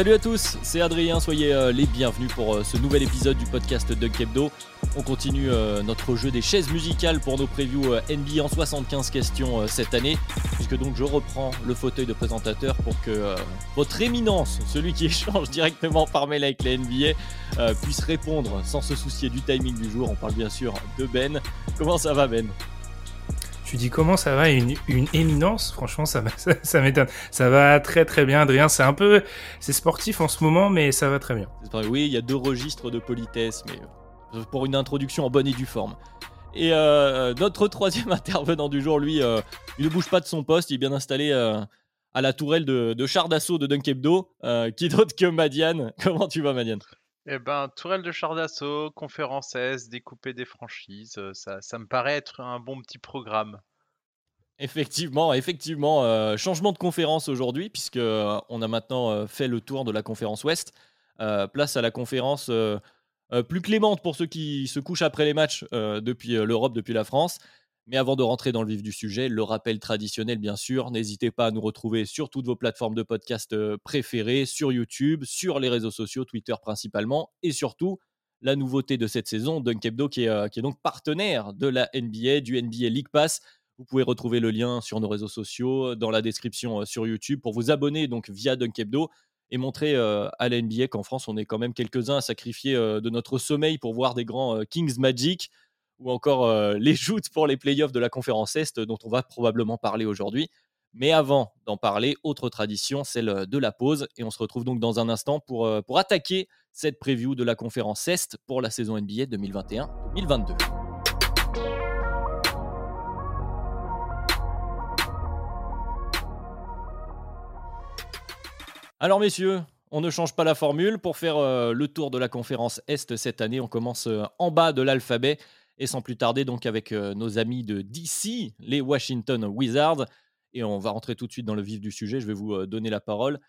Salut à tous, c'est Adrien, soyez euh, les bienvenus pour euh, ce nouvel épisode du podcast Dunk Hebdo. On continue euh, notre jeu des chaises musicales pour nos previews NBA en 75 questions cette année, puisque donc je reprends le fauteuil de présentateur pour que votre éminence, celui qui échange directement par mail avec la NBA, puisse répondre sans se soucier du timing du jour. On parle bien sûr de Ben. Comment ça va Ben? Tu dis comment ça va une, éminence Franchement, ça, ça, m'étonne. Ça va très très bien, Adrien. C'est un peu, c'est sportif en ce moment, mais ça va très bien. Oui, il y a deux registres de politesse, mais euh, pour une introduction en bonne et due forme. Et euh, notre troisième intervenant du jour, lui, euh, il ne bouge pas de son poste, il est bien installé euh, à la tourelle de, de char d'assaut de Dunk Hebdo. Euh, qui d'autre que Madiane? Comment tu vas, Madiane? Eh ben, tourelle de char d'assaut, conférence S, découper des franchises, euh, ça, me paraît être un bon petit programme. Effectivement, effectivement, euh, changement de conférence aujourd'hui, puisque euh, on a maintenant fait le tour de la conférence Ouest. Place à la conférence plus clémente pour ceux qui se couchent après les matchs depuis l'Europe, depuis la France. Mais avant de rentrer dans le vif du sujet, le rappel traditionnel, bien sûr, n'hésitez pas à nous retrouver sur toutes vos plateformes de podcast euh, préférées, sur YouTube, sur les réseaux sociaux, Twitter principalement, et surtout la nouveauté de cette saison, Dunk Hebdo, qui est, euh, qui est donc partenaire de la NBA, du NBA League Pass. Vous pouvez retrouver le lien sur nos réseaux sociaux, dans la description euh, sur YouTube, pour vous abonner donc via Dunk Hebdo et montrer euh, à la NBA qu'en France, on est quand même quelques-uns à sacrifier euh, de notre sommeil pour voir des grands euh, Kings Magic ou encore euh, les joutes pour les playoffs de la conférence Est dont on va probablement parler aujourd'hui. Mais avant d'en parler, autre tradition, celle de la pause. Et on se retrouve donc dans un instant pour, euh, attaquer cette preview de la conférence Est pour la saison NBA 2021-2022. Alors messieurs, on ne change pas la formule. Pour faire euh, le tour de la conférence Est cette année, on commence euh, en bas de l'alphabet et sans plus tarder donc avec euh, nos amis de DC, les Washington Wizards. Et on va rentrer tout de suite dans le vif du sujet. Je vais vous euh, donner la parole.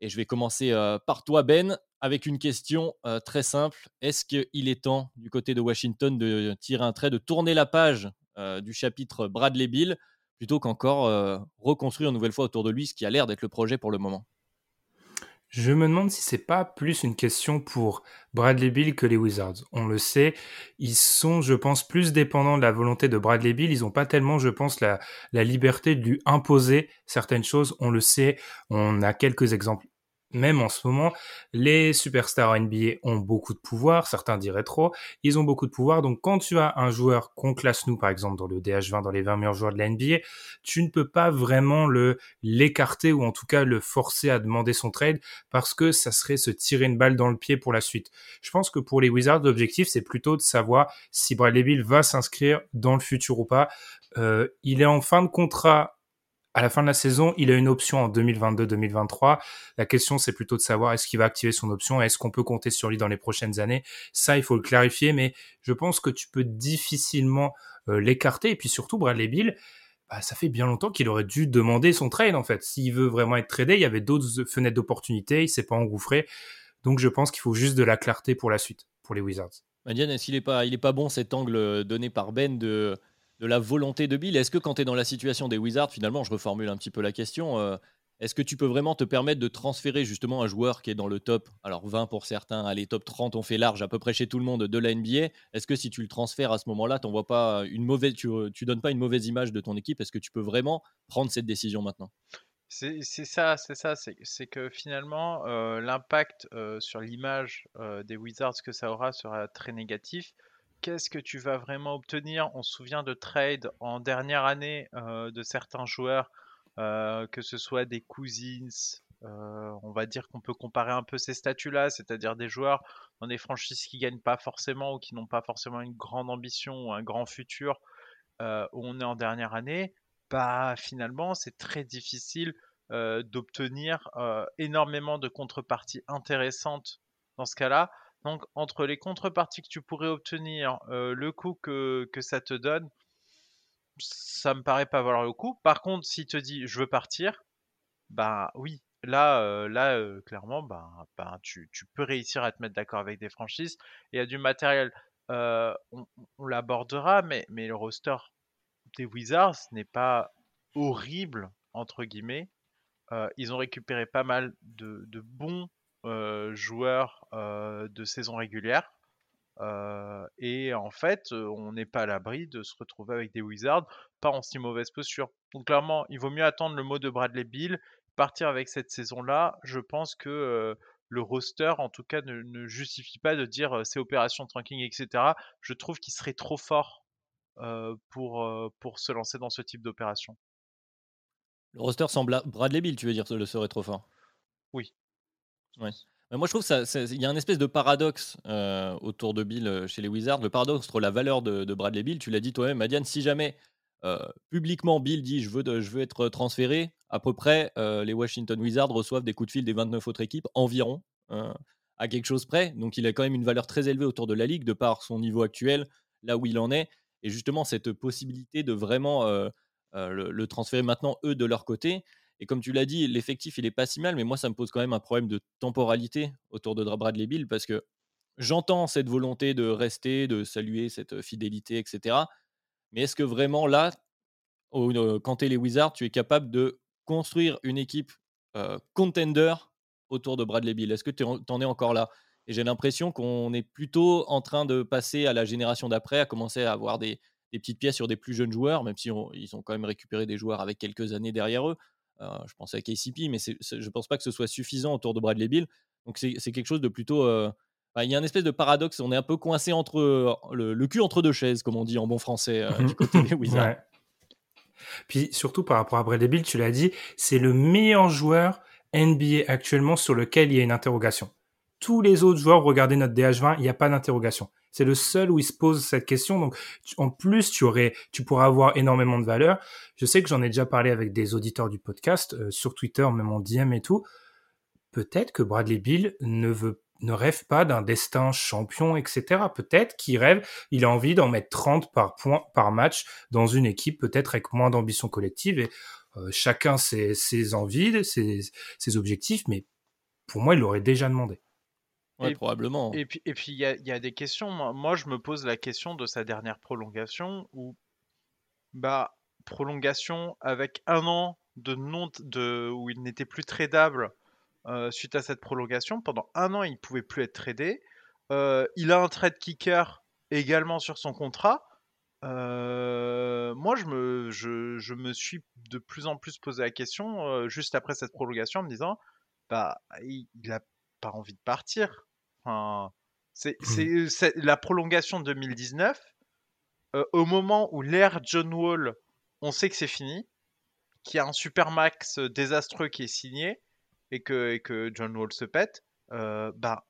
Et je vais commencer euh, par toi Ben avec une question très simple. Est-ce qu'il est temps du côté de Washington de tirer un trait, de tourner la page du chapitre Bradley Bill plutôt qu'encore reconstruire une nouvelle fois autour de lui ce qui a l'air d'être le projet pour le moment? Je me demande si c'est pas plus une question pour Bradley Bill que les Wizards. On le sait, ils sont, je pense, plus dépendants de la volonté de Bradley Bill. Ils ont pas tellement, je pense, la, liberté de imposer certaines choses. On le sait, on a quelques exemples. Même en ce moment, les superstars NBA ont beaucoup de pouvoir, certains diraient trop, ils ont beaucoup de pouvoir, donc quand tu as un joueur qu'on classe nous, par exemple, dans le DH20, dans les 20 meilleurs joueurs de la NBA, tu ne peux pas vraiment le l'écarter ou en tout cas le forcer à demander son trade parce que ça serait se tirer une balle dans le pied pour la suite. Je pense que pour les Wizards, l'objectif c'est plutôt de savoir si Bradley Bill va s'inscrire dans le futur ou pas. Euh, il est en fin de contrat à la fin de la saison, il a une option en 2022-2023. La question, c'est plutôt de savoir est-ce qu'il va activer son option, est-ce qu'on peut compter sur lui dans les prochaines années. Ça, il faut le clarifier, mais je pense que tu peux difficilement euh, l'écarter. Et puis surtout, Bradley Bill, bah, ça fait bien longtemps qu'il aurait dû demander son trade, en fait. S'il veut vraiment être tradé, il y avait d'autres fenêtres d'opportunité, il s'est pas engouffré. Donc je pense qu'il faut juste de la clarté pour la suite, pour les Wizards. Madiane, est-ce qu'il n'est pas, pas bon cet angle donné par Ben de, de la volonté de Bill Est-ce que quand tu es dans la situation des Wizards, finalement, je reformule un petit peu la question, euh, est-ce que tu peux vraiment te permettre de transférer justement un joueur qui est dans le top, alors 20 pour certains, allez, top 30, on fait large à peu près chez tout le monde de la NBA. Est-ce que si tu le transfères à ce moment-là, pas une mauvaise, tu, tu donnes pas une mauvaise image de ton équipe? Est-ce que tu peux vraiment prendre cette décision maintenant? C'est ça, c'est ça, c'est que finalement, euh, l'impact euh, sur l'image des Wizards que ça aura sera très négatif. Qu'est-ce que tu vas vraiment obtenir? On se souvient de trades en dernière année euh, de certains joueurs que ce soit des Cousins, on va dire qu'on peut comparer un peu ces statuts-là, c'est-à-dire des joueurs dans des franchises qui gagnent pas forcément ou qui n'ont pas forcément une grande ambition ou un grand futur, où on est en dernière année, bah finalement c'est très difficile d'obtenir énormément de contreparties intéressantes dans ce cas-là. Donc entre les contreparties que tu pourrais obtenir, le coût que, que, ça te donne, ça me paraît pas valoir le coup. Par contre, s'il te dit je veux partir, bah oui, là, là clairement, bah, bah tu, tu, peux réussir à te mettre d'accord avec des franchises. Il y a du matériel, on, on l'abordera, mais, mais le roster des Wizards n'est pas horrible, entre guillemets. ils ont récupéré pas mal de, de bons joueurs de saison régulière. et en fait, on n'est pas à l'abri de se retrouver avec des Wizards pas en si mauvaise posture. Donc clairement, il vaut mieux attendre le mot de Bradley Bill, partir avec cette saison-là. Je pense que le roster, en tout cas, ne, justifie pas de dire c'est opération tranking, etc. Je trouve qu'il serait trop fort pour, pour se lancer dans ce type d'opération. Le roster semble Bradley Bill, tu veux dire, le serait trop fort? Oui. Ouais. moi, je trouve qu'il y a un espèce de paradoxe autour de Bill chez les Wizards. Le paradoxe entre la valeur de, Bradley Bill, tu l'as dit toi-même, Madiane, si jamais publiquement Bill dit je veux être transféré, à peu près les Washington Wizards reçoivent des coups de fil des 29 autres équipes environ, à quelque chose près. Donc il a quand même une valeur très élevée autour de la ligue de par son niveau actuel, là où il en est. Et justement, cette possibilité de vraiment le, transférer maintenant, eux, de leur côté. Et comme tu l'as dit, l'effectif, il est pas si mal, mais moi, ça me pose quand même un problème de temporalité autour de Bradley Bill parce que j'entends cette volonté de rester, de saluer cette fidélité, etc. Mais est-ce que vraiment là, quand tu es les Wizards, tu es capable de construire une équipe contender autour de Bradley Bill? Est-ce que tu en es encore là? Et j'ai l'impression qu'on est plutôt en train de passer à la génération d'après, à commencer à avoir des, petites pièces sur des plus jeunes joueurs, même si ils ont quand même récupéré des joueurs avec quelques années derrière eux. Je pensais à KCP, mais je ne pense pas que ce soit suffisant autour de Bradley Bill. Donc c'est quelque chose de plutôt il y a un espèce de paradoxe. On est un peu coincé entre euh, le, cul entre deux chaises, comme on dit en bon français euh, du côté des Wizards. Puis surtout par rapport à Bradley Bill, tu l'as dit, c'est le meilleur joueur NBA actuellement sur lequel il y a une interrogation. Tous les autres joueurs, regardez notre DH20, il n'y a pas d'interrogation. C'est le seul où il se pose cette question. Donc, en plus, tu aurais, tu pourras avoir énormément de valeur. Je sais que j'en ai déjà parlé avec des auditeurs du podcast, euh, sur Twitter, même en DM et tout. Peut-être que Bradley Bill ne veut ne rêve pas d'un destin champion, etc. Peut-être qu'il rêve, il a envie d'en mettre 30 par point par match dans une équipe peut-être avec moins d'ambition collective et euh, chacun ses, envies, ses, objectifs, mais pour moi, il l'aurait déjà demandé. Ouais, probablement. Et puis, et puis il y a, y a, des questions. Moi, je me pose la question de sa dernière prolongation où, bah, prolongation avec un an de non, de où il n'était plus tradable euh, suite à cette prolongation. Pendant un an, il ne pouvait plus être tradé. Euh, il a un trade kicker également sur son contrat. Euh, moi, je me, je, me suis de plus en plus posé la question juste après cette prolongation en me disant bah, il n'a pas envie de partir. Enfin, c'est mmh. la prolongation 2019. au moment où l'ère John Wall, on sait que c'est fini, qu'il y a un super-max désastreux qui est signé, et que, et que John Wall se pète, euh, bah,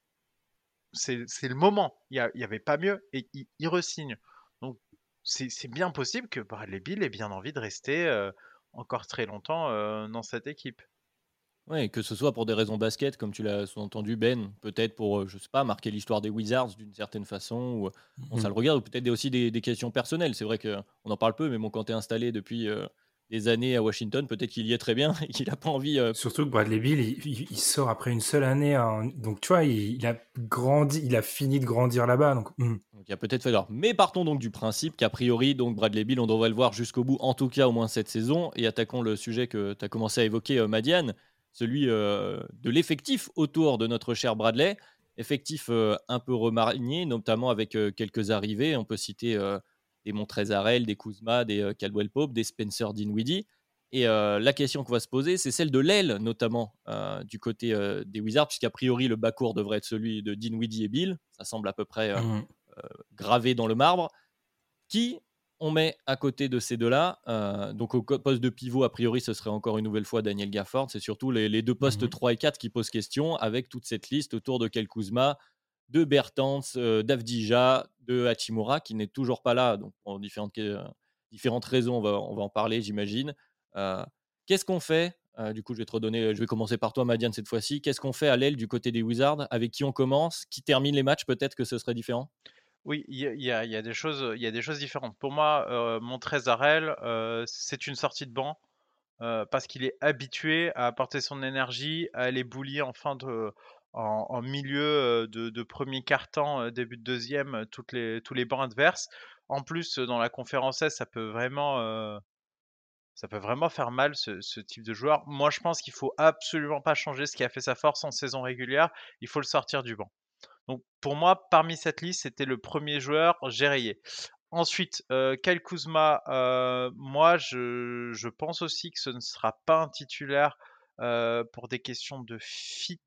c'est le moment. Il n'y avait pas mieux et il, il resigne. Donc, c'est bien possible que Bradley Bill ait bien envie de rester euh, encore très longtemps dans cette équipe. Oui, que ce soit pour des raisons basket, comme tu l'as sous-entendu, Ben, peut-être pour, je sais pas, marquer l'histoire des Wizards d'une certaine façon, ou on, ça mmh. le regarde, ou peut-être aussi des, des, questions personnelles. C'est vrai qu'on en parle peu, mais bon, quand tu es installé depuis des années à Washington, peut-être qu'il y est très bien et qu'il n'a pas envie. Euh, Surtout que Bradley Bill, il, sort après une seule année, donc tu vois, il, a grandi, il a fini de grandir là-bas, donc. Donc. il a peut-être fait Mais partons donc du principe qu'a priori, donc Bradley Bill, on devrait le voir jusqu'au bout, en tout cas au moins cette saison, et attaquons le sujet que tu as commencé à évoquer, euh, Madiane, celui euh, de l'effectif autour de notre cher Bradley, effectif un peu remarié, notamment avec quelques arrivées. On peut citer des Montrezarel, des Kuzma, des euh, Caldwell Pope, des Spencer Dinwiddie. Et euh, la question qu'on va se poser, c'est celle de l'aile, notamment euh, du côté des Wizards, puisqu'a priori le bas court devrait être celui de Dinwiddie et Bill. Ça semble à peu près mmh. gravé dans le marbre. Qui on met à côté de ces deux-là, euh, donc au poste de pivot, a priori, ce serait encore une nouvelle fois Daniel Gafford. C'est surtout les, deux postes 3 mhm. et 4 qui posent question avec toute cette liste autour de Kel Kuzma, de Bertans, euh, d'Avdija, de Hachimura, qui n'est toujours pas là, donc pour différentes, euh, différentes raisons, on va, on va en parler, j'imagine. Qu'est-ce qu'on fait Du coup, je vais te redonner, je vais commencer par toi, Madiane, cette fois-ci. Qu'est-ce qu'on fait à l'aile du côté des Wizards Avec qui on commence Qui termine les matchs Peut-être que ce serait différent? Oui, il y a, des choses, différentes. Pour moi, euh, Montrezarel, euh, c'est une sortie de banc euh, parce qu'il est habitué à apporter son énergie, à aller boulier en fin de, en, milieu euh, de, premier quart-temps, début de deuxième, tous les bancs adverses. En plus, dans la conférence S, ça peut vraiment, ça peut vraiment faire mal ce, ce type de joueur. Moi, je pense qu'il faut absolument pas changer ce qui a fait sa force en saison régulière. Il faut le sortir du banc. Donc pour moi, parmi cette liste, c'était le premier joueur, j'ai rayé. Ensuite, euh, Kyle Kuzma, euh, moi je, pense aussi que ce ne sera pas un titulaire euh, pour des questions de fit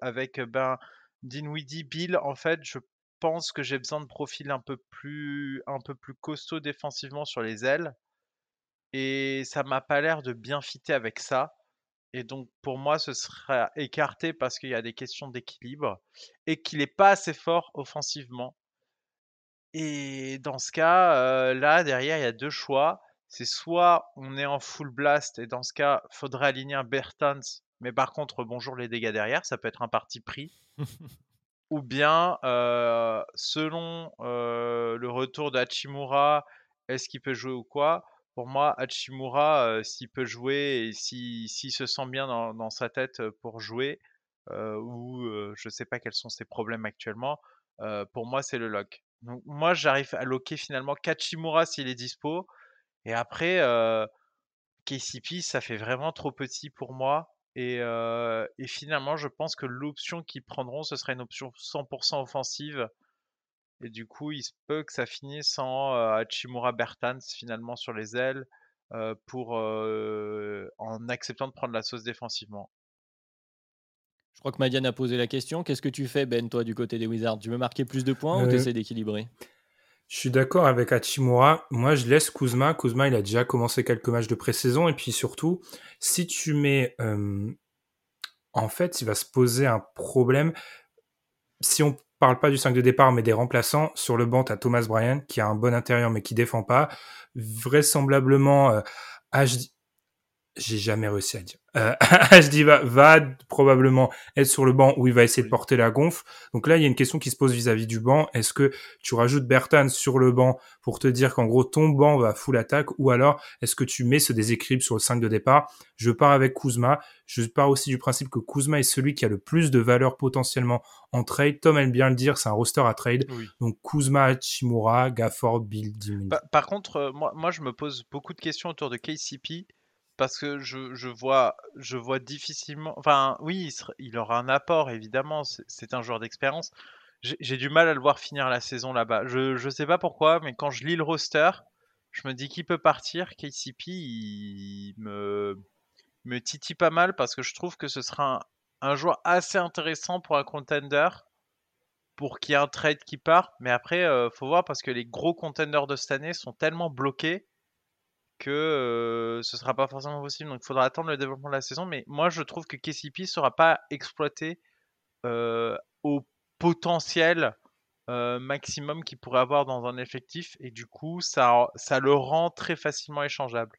avec ben, Dinwiddie, Bill. En fait, je pense que j'ai besoin de profils un peu plus, un peu plus costaud défensivement sur les ailes. Et ça m'a pas l'air de bien fitter avec ça. Et donc, pour moi, ce sera écarté parce qu'il y a des questions d'équilibre et qu'il n'est pas assez fort offensivement. Et dans ce cas, là, derrière, il y a deux choix. C'est soit on est en full blast et dans ce cas, faudrait aligner un Bertans. Mais par contre, bonjour les dégâts derrière, ça peut être un parti pris. Ou bien, selon le retour d'Achimura, est-ce qu'il peut jouer ou quoi? Pour moi, Hachimura, s'il peut jouer et s'il se sent bien dans, sa tête pour jouer, ou je ne sais pas quels sont ses problèmes actuellement, pour moi, c'est le lock. Donc, moi, j'arrive à locker finalement Kachimura s'il est dispo. Et après, KCP, ça fait vraiment trop petit pour moi. Et, et finalement, je pense que l'option qu'ils prendront, ce sera une option 100% offensive et du coup, il se peut que ça finisse en Hachimura Bertans finalement sur les ailes pour en acceptant de prendre la sauce défensivement. Je crois que Madiane a posé la question. Qu'est-ce que tu fais, Ben, toi, du côté des Wizards? Tu veux marquer plus de points ou tu essaies d'équilibrer? Je suis d'accord avec Hachimura. Moi, je laisse Kuzma. Kuzma, il a déjà commencé quelques matchs de pré-saison. Et puis surtout, si tu mets. en fait, il va se poser un problème. Si on parle pas du 5 de départ, mais des remplaçants. Sur le banc, tu Thomas Bryan, qui a un bon intérieur, mais qui défend pas. Vraisemblablement, euh, HD... j'ai jamais réussi à dire. Euh, HD va, va probablement être sur le banc où il va essayer de porter la gonfle. Donc là, il y a une question qui se pose vis-à-vis du banc. Est-ce que tu rajoutes Bertan sur le banc pour te dire qu'en gros, ton banc va full attaque? Ou alors est-ce que tu mets ce déséquilibre sur le 5 de départ? Je pars avec Kuzma. Je pars aussi du principe que Kuzma est celui qui a le plus de valeur potentiellement en trade. Tom aime bien le dire, c'est un roster à trade. Donc Kuzma, Chimura, Gafford, Bill, Dimon. Par, contre, euh, moi, moi, je me pose beaucoup de questions autour de KCP parce que je, vois, je vois difficilement. Enfin, oui, il, aura un apport, évidemment. C'est un joueur d'expérience. J'ai du mal à le voir finir la saison là-bas. Je ne sais pas pourquoi, mais quand je lis le roster, je me dis qu'il peut partir. KCP, il me, titille pas mal parce que je trouve que ce sera un, un joueur assez intéressant pour un contender pour qu'il y ait un trade qui part. Mais après, euh, faut voir parce que les gros contenders de cette année sont tellement bloqués que ce sera pas forcément possible. Donc il faudra attendre le développement de la saison. Mais moi, je trouve que KCP sera pas exploité au potentiel maximum qu'il pourrait avoir dans un effectif. Et du coup, ça, le rend très facilement échangeable.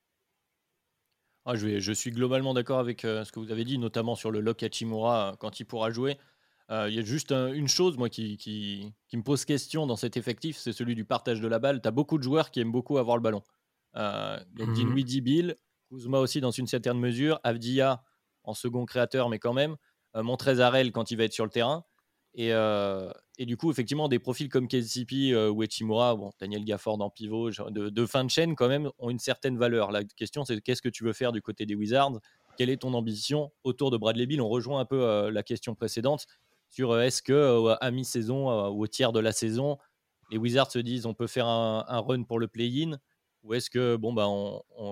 Ah, je, suis globalement d'accord avec ce que vous avez dit, notamment sur le lock Hachimura quand il pourra jouer. Il y a juste une chose moi, qui, me pose question dans cet effectif, c'est celui du partage de la balle. Tu beaucoup de joueurs qui aiment beaucoup avoir le ballon. Euh, donc, mmh. Dinwiddie, Bill, Kuzma aussi dans une certaine mesure, Avdia en second créateur, mais quand même, euh, Montrezarel quand il va être sur le terrain. Et, euh, et, du coup, effectivement, des profils comme KCP ou Echimura, bon, Daniel Gafford en pivot, de, de, fin de chaîne, quand même, ont une certaine valeur. La question, c'est qu'est-ce que tu veux faire du côté des Wizards? Quelle est ton ambition autour de Bradley Bill? On rejoint un peu la question précédente sur est-ce que à mi-saison ou au tiers de la saison, les Wizards se disent on peut faire un, un run pour le play-in? Ou est-ce que, bon, bah,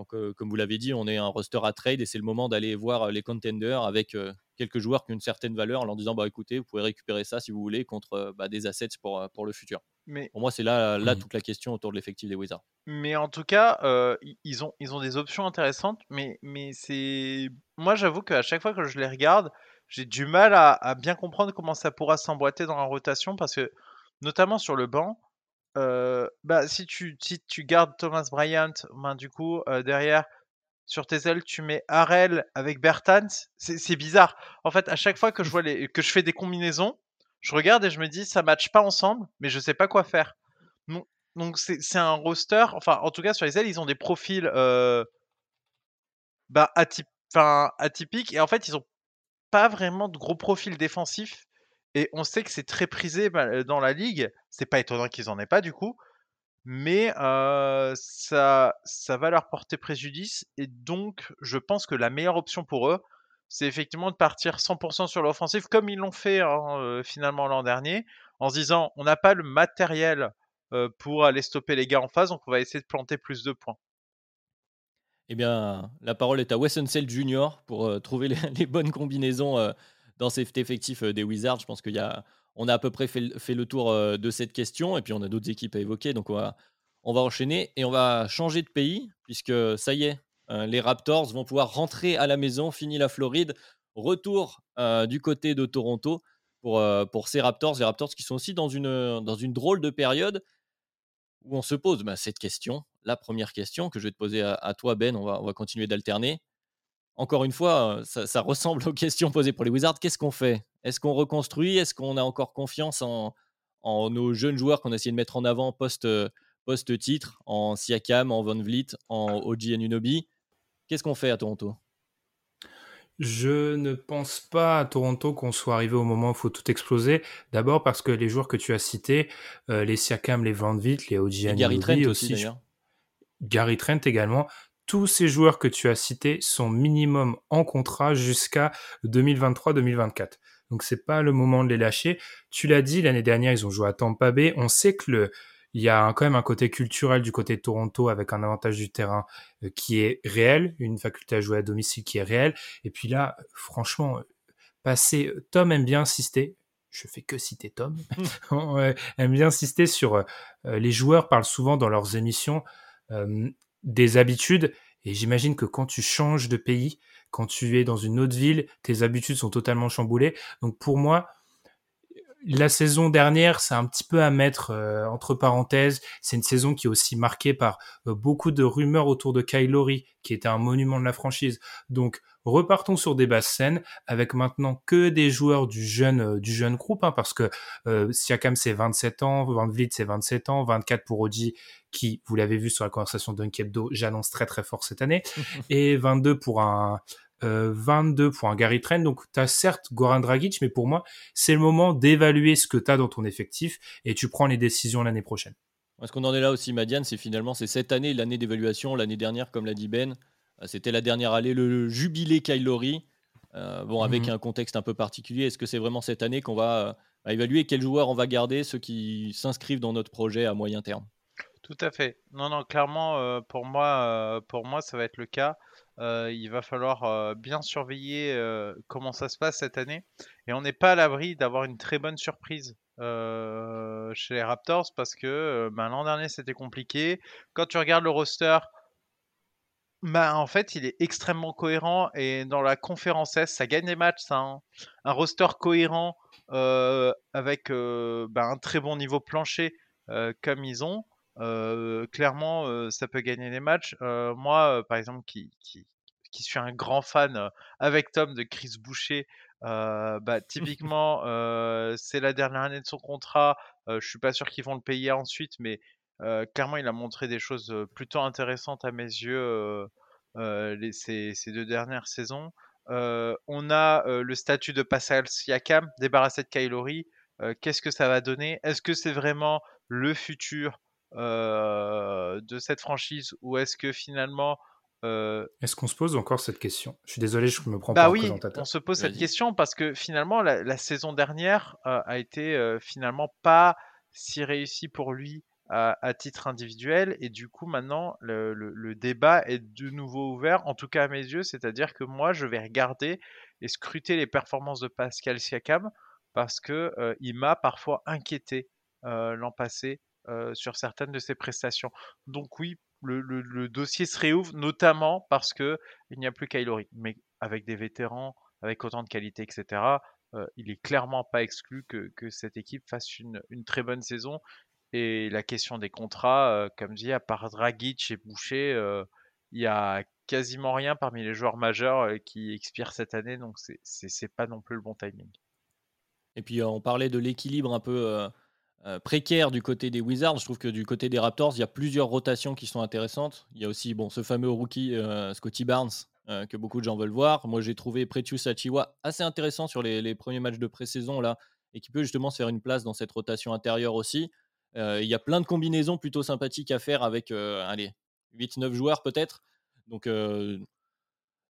comme vous l'avez dit, on est un roster à trade et c'est le moment d'aller voir les contenders avec quelques joueurs qui ont une certaine valeur en leur disant bah, écoutez, vous pouvez récupérer ça si vous voulez contre bah, des assets pour, pour le futur Mais, Pour moi, c'est là, là mmh. toute la question autour de l'effectif des Wizards. Mais en tout cas, ils, ont, ils ont des options intéressantes. Mais, mais c'est. Moi, j'avoue qu'à chaque fois que je les regarde, j'ai du mal à, bien comprendre comment ça pourra s'emboîter dans la rotation. Parce que, notamment sur le banc, bah, si, tu, si tu gardes Thomas Bryant, ben, du coup, derrière, sur tes ailes, tu mets Harel avec Bertans. C'est bizarre. En fait, à chaque fois que je, vois les, que je fais des combinaisons, je regarde et je me dis, ça matche pas ensemble, mais je sais pas quoi faire. Donc, c'est un roster. Enfin, en tout cas, sur les ailes, ils ont des profils euh, bah, atypiques. Et en fait, ils ont pas vraiment de gros profils défensifs. Et on sait que c'est très prisé bah, dans la ligue. C'est pas étonnant qu'ils en aient pas, du coup mais ça, ça va leur porter préjudice. Et donc, je pense que la meilleure option pour eux, c'est effectivement de partir 100% sur l'offensive, comme ils l'ont fait finalement l'an dernier, en se disant on n'a pas le matériel pour aller stopper les gars en phase, donc on va essayer de planter plus de points. Eh bien, la parole est à Wesson Jr. pour trouver les, bonnes combinaisons dans cet effectif des Wizards. Je pense qu'il y a on a à peu près fait, le tour euh, de cette question, et puis on a d'autres équipes à évoquer, donc on va, on va enchaîner, et on va changer de pays, puisque ça y est, euh, les Raptors vont pouvoir rentrer à la maison, fini la Floride, retour euh, du côté de Toronto pour, pour ces Raptors, les Raptors qui sont aussi dans une, dans une drôle de période où on se pose bah, cette question, la première question que je vais te poser à, toi Ben, on va, on va continuer d'alterner encore une fois, ça, ressemble aux questions posées pour les Wizards. Qu'est-ce qu'on fait? Est-ce qu'on reconstruit? Est-ce qu'on a encore confiance en, nos jeunes joueurs qu'on a essayé de mettre en avant post-titre, en Siakam, en Van Vliet, en OG Unobi Qu'est-ce qu'on fait à Toronto? Je ne pense pas à Toronto qu'on soit arrivé au moment où il faut tout exploser. D'abord parce que les joueurs que tu as cités, euh, les Siakam, les Van Vliet, les OG Anunoby Gary Trent aussi. Gary Trent également tous ces joueurs que tu as cités sont minimum en contrat jusqu'à 2023-2024. Donc c'est pas le moment de les lâcher. Tu l'as dit, l'année dernière, ils ont joué à Tampa Bay. On sait que le, il y a quand même un côté culturel du côté de Toronto avec un avantage du terrain euh, qui est réel, une faculté à jouer à domicile qui est réelle. Et puis là, franchement, passer, Tom aime bien insister. Je fais que citer Tom. aime bien insister sur euh, les joueurs parlent souvent dans leurs émissions euh, des habitudes. Et j'imagine que quand tu changes de pays, quand tu es dans une autre ville, tes habitudes sont totalement chamboulées. Donc pour moi, la saison dernière, c'est un petit peu à mettre euh, entre parenthèses. C'est une saison qui est aussi marquée par euh, beaucoup de rumeurs autour de Kylori, qui était un monument de la franchise. Donc repartons sur des basses scènes avec maintenant que des joueurs du jeune euh, du jeune groupe, hein, parce que Siakam c'est 27 ans, Van Vliet c'est 27 ans, 24 pour Oji, qui vous l'avez vu sur la conversation d'Unkebdo, j'annonce très très fort cette année, et 22 pour un 22 euh, pour un Gary Trent. Donc, tu as certes Goran Dragic, mais pour moi, c'est le moment d'évaluer ce que tu as dans ton effectif et tu prends les décisions l'année prochaine. Est-ce qu'on en est là aussi, Madiane? C'est finalement c'est cette année, l'année d'évaluation. L'année dernière, comme l'a dit Ben, euh, c'était la dernière année, le jubilé Kylori. Euh, bon, avec mhm. un contexte un peu particulier, est-ce que c'est vraiment cette année qu'on va évaluer quels joueurs on va garder, ceux qui s'inscrivent dans notre projet à moyen terme? Tout à fait. Non, non, clairement, pour, moi, pour moi, ça va être le cas. Euh, il va falloir euh, bien surveiller euh, comment ça se passe cette année. Et on n'est pas à l'abri d'avoir une très bonne surprise chez les Raptors parce que ben, l'an dernier c'était compliqué. Quand tu regardes le roster, ben, en fait il est extrêmement cohérent et dans la conférence S ça gagne des matchs. Ça, hein. Un roster cohérent avec ben, un très bon niveau plancher comme ils ont. Clairement, ça peut gagner des matchs. Moi, par exemple, qui, qui, qui, suis un grand fan avec Tom de Chris Boucher, bah, typiquement, c'est la dernière année de son contrat. je suis pas sûr qu'ils vont le payer ensuite, mais clairement, il a montré des choses plutôt intéressantes à mes yeux les, ces, ces, deux dernières saisons. on a le statut de Pascal Siakam, débarrassé de Kylori. Qu'est-ce que ça va donner? Est-ce que c'est vraiment le futur euh, de cette franchise ou est-ce que finalement euh, Est-ce qu'on se pose encore cette question? Je suis désolé, je me prends bah pas oui, On se pose cette question parce que finalement, la, saison dernière euh, a été finalement pas si réussie pour lui à, titre individuel. Et du coup, maintenant, le, débat est de nouveau ouvert, en tout cas à mes yeux. C'est-à-dire que moi, je vais regarder et scruter les performances de Pascal Siakam parce que il m'a parfois inquiété l'an passé sur certaines de ses prestations. Donc oui, le, dossier se réouvre, notamment parce que il n'y a plus Kylori. Mais avec des vétérans, avec autant de qualité, etc., il est clairement pas exclu que, cette équipe fasse une, très bonne saison. Et la question des contrats, comme dit, à part Dragic et Boucher, il y a quasiment rien parmi les joueurs majeurs qui expirent cette année, donc c'est pas non plus le bon timing. Et puis on parlait de l'équilibre un peu euh, précaire du côté des Wizards. Je trouve que du côté des Raptors, il y a plusieurs rotations qui sont intéressantes. Il y a aussi bon, ce fameux rookie euh, Scotty Barnes euh, que beaucoup de gens veulent voir. Moi, j'ai trouvé Pretius Achiwa assez intéressant sur les, premiers matchs de pré-saison là et qui peut justement se faire une place dans cette rotation intérieure aussi. Il y a plein de combinaisons plutôt sympathiques à faire avec allez, 8-9 joueurs peut-être. Donc,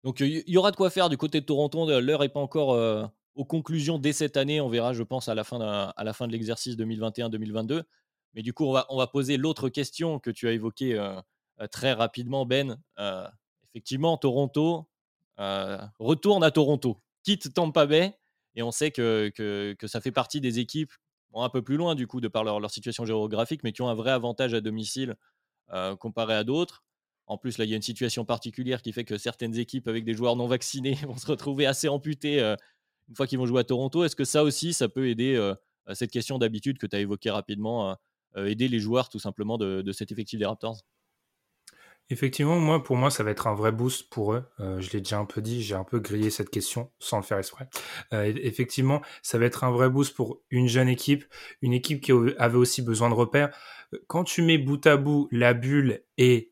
donc il y, aura de quoi faire du côté de Toronto. L'heure n'est pas encore aux conclusions dès cette année. On verra, je pense, à la fin, à la fin de l'exercice 2021-2022. Mais du coup, on va, on va poser l'autre question que tu as évoquée euh, euh, très rapidement, Ben. Euh, effectivement, Toronto retourne à Toronto, quitte Tampa Bay. Et on sait que, que ça fait partie des équipes un peu plus loin, du coup, de par leur, situation géographique, mais qui ont un vrai avantage à domicile comparé à d'autres. En plus, là, il y a une situation particulière qui fait que certaines équipes avec des joueurs non vaccinés vont se retrouver assez amputées une fois qu'ils vont jouer à Toronto. Est-ce que ça aussi, ça peut aider euh, à cette question d'habitude que tu as évoquée rapidement, euh, euh, aider les joueurs tout simplement de, cet effectif des Raptors? Effectivement, moi, pour moi, ça va être un vrai boost pour eux. je l'ai déjà un peu dit, j'ai un peu grillé cette question sans le faire exprès. effectivement, ça va être un vrai boost pour une jeune équipe, une équipe qui avait aussi besoin de repères. Quand tu mets bout à bout la bulle et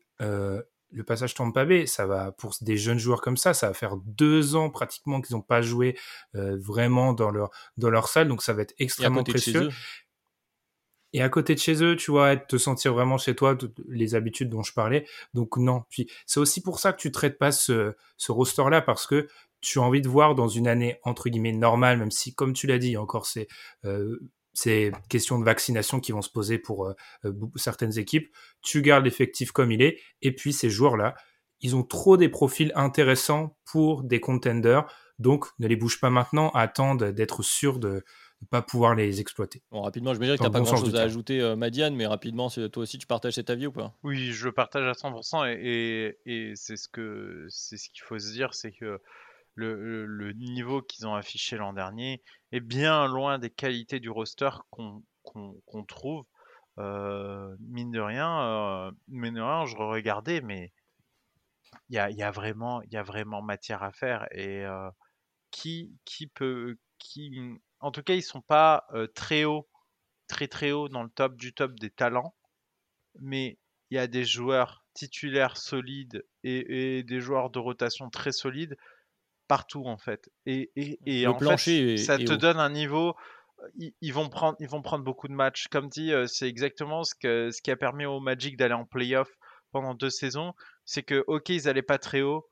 le passage Tampa Bay, ça va pour des jeunes joueurs comme ça, ça va faire deux ans pratiquement qu'ils n'ont pas joué euh, vraiment dans leur dans leur salle, donc ça va être extrêmement précieux. Et à côté de chez eux, tu vois, te sentir vraiment chez toi, les habitudes dont je parlais. Donc non. Puis c'est aussi pour ça que tu traites pas ce, ce roster-là parce que tu as envie de voir dans une année entre guillemets normale, même si, comme tu l'as dit, encore c'est euh, ces questions de vaccination qui vont se poser pour euh, euh, certaines équipes. Tu gardes l'effectif comme il est. Et puis ces joueurs-là, ils ont trop des profils intéressants pour des contenders. Donc ne les bouge pas maintenant, attends d'être sûr de ne pas pouvoir les exploiter. Bon, rapidement, je me dirais que tu n'as pas grand-chose à ajouter, euh, Madiane, mais rapidement, toi aussi, tu partages cet avis ou pas? Oui, je partage à 100% et, et, c'est ce que c'est ce qu'il faut se dire, c'est que le, niveau qu'ils ont affiché l'an dernier est bien loin des qualités du roster qu'on trouve. Euh, mine de rien, euh, mine de rien, je regardais, mais il y a, y, a vraiment, y a vraiment matière à faire. Et euh, qui, qui peut. Qui, en tout cas, ils sont pas euh, très haut, très très haut dans le top du top des talents, mais il y a des joueurs titulaires solides et, et, des joueurs de rotation très solides partout en fait. Et, et, en fait, ça te donne un niveau. Ils, vont prendre, ils vont prendre beaucoup de matchs. Comme dit, euh, c'est exactement ce, que, ce qui a permis au Magic d'aller en playoff pendant deux saisons. C'est que, ok, ils n'allaient pas très haut,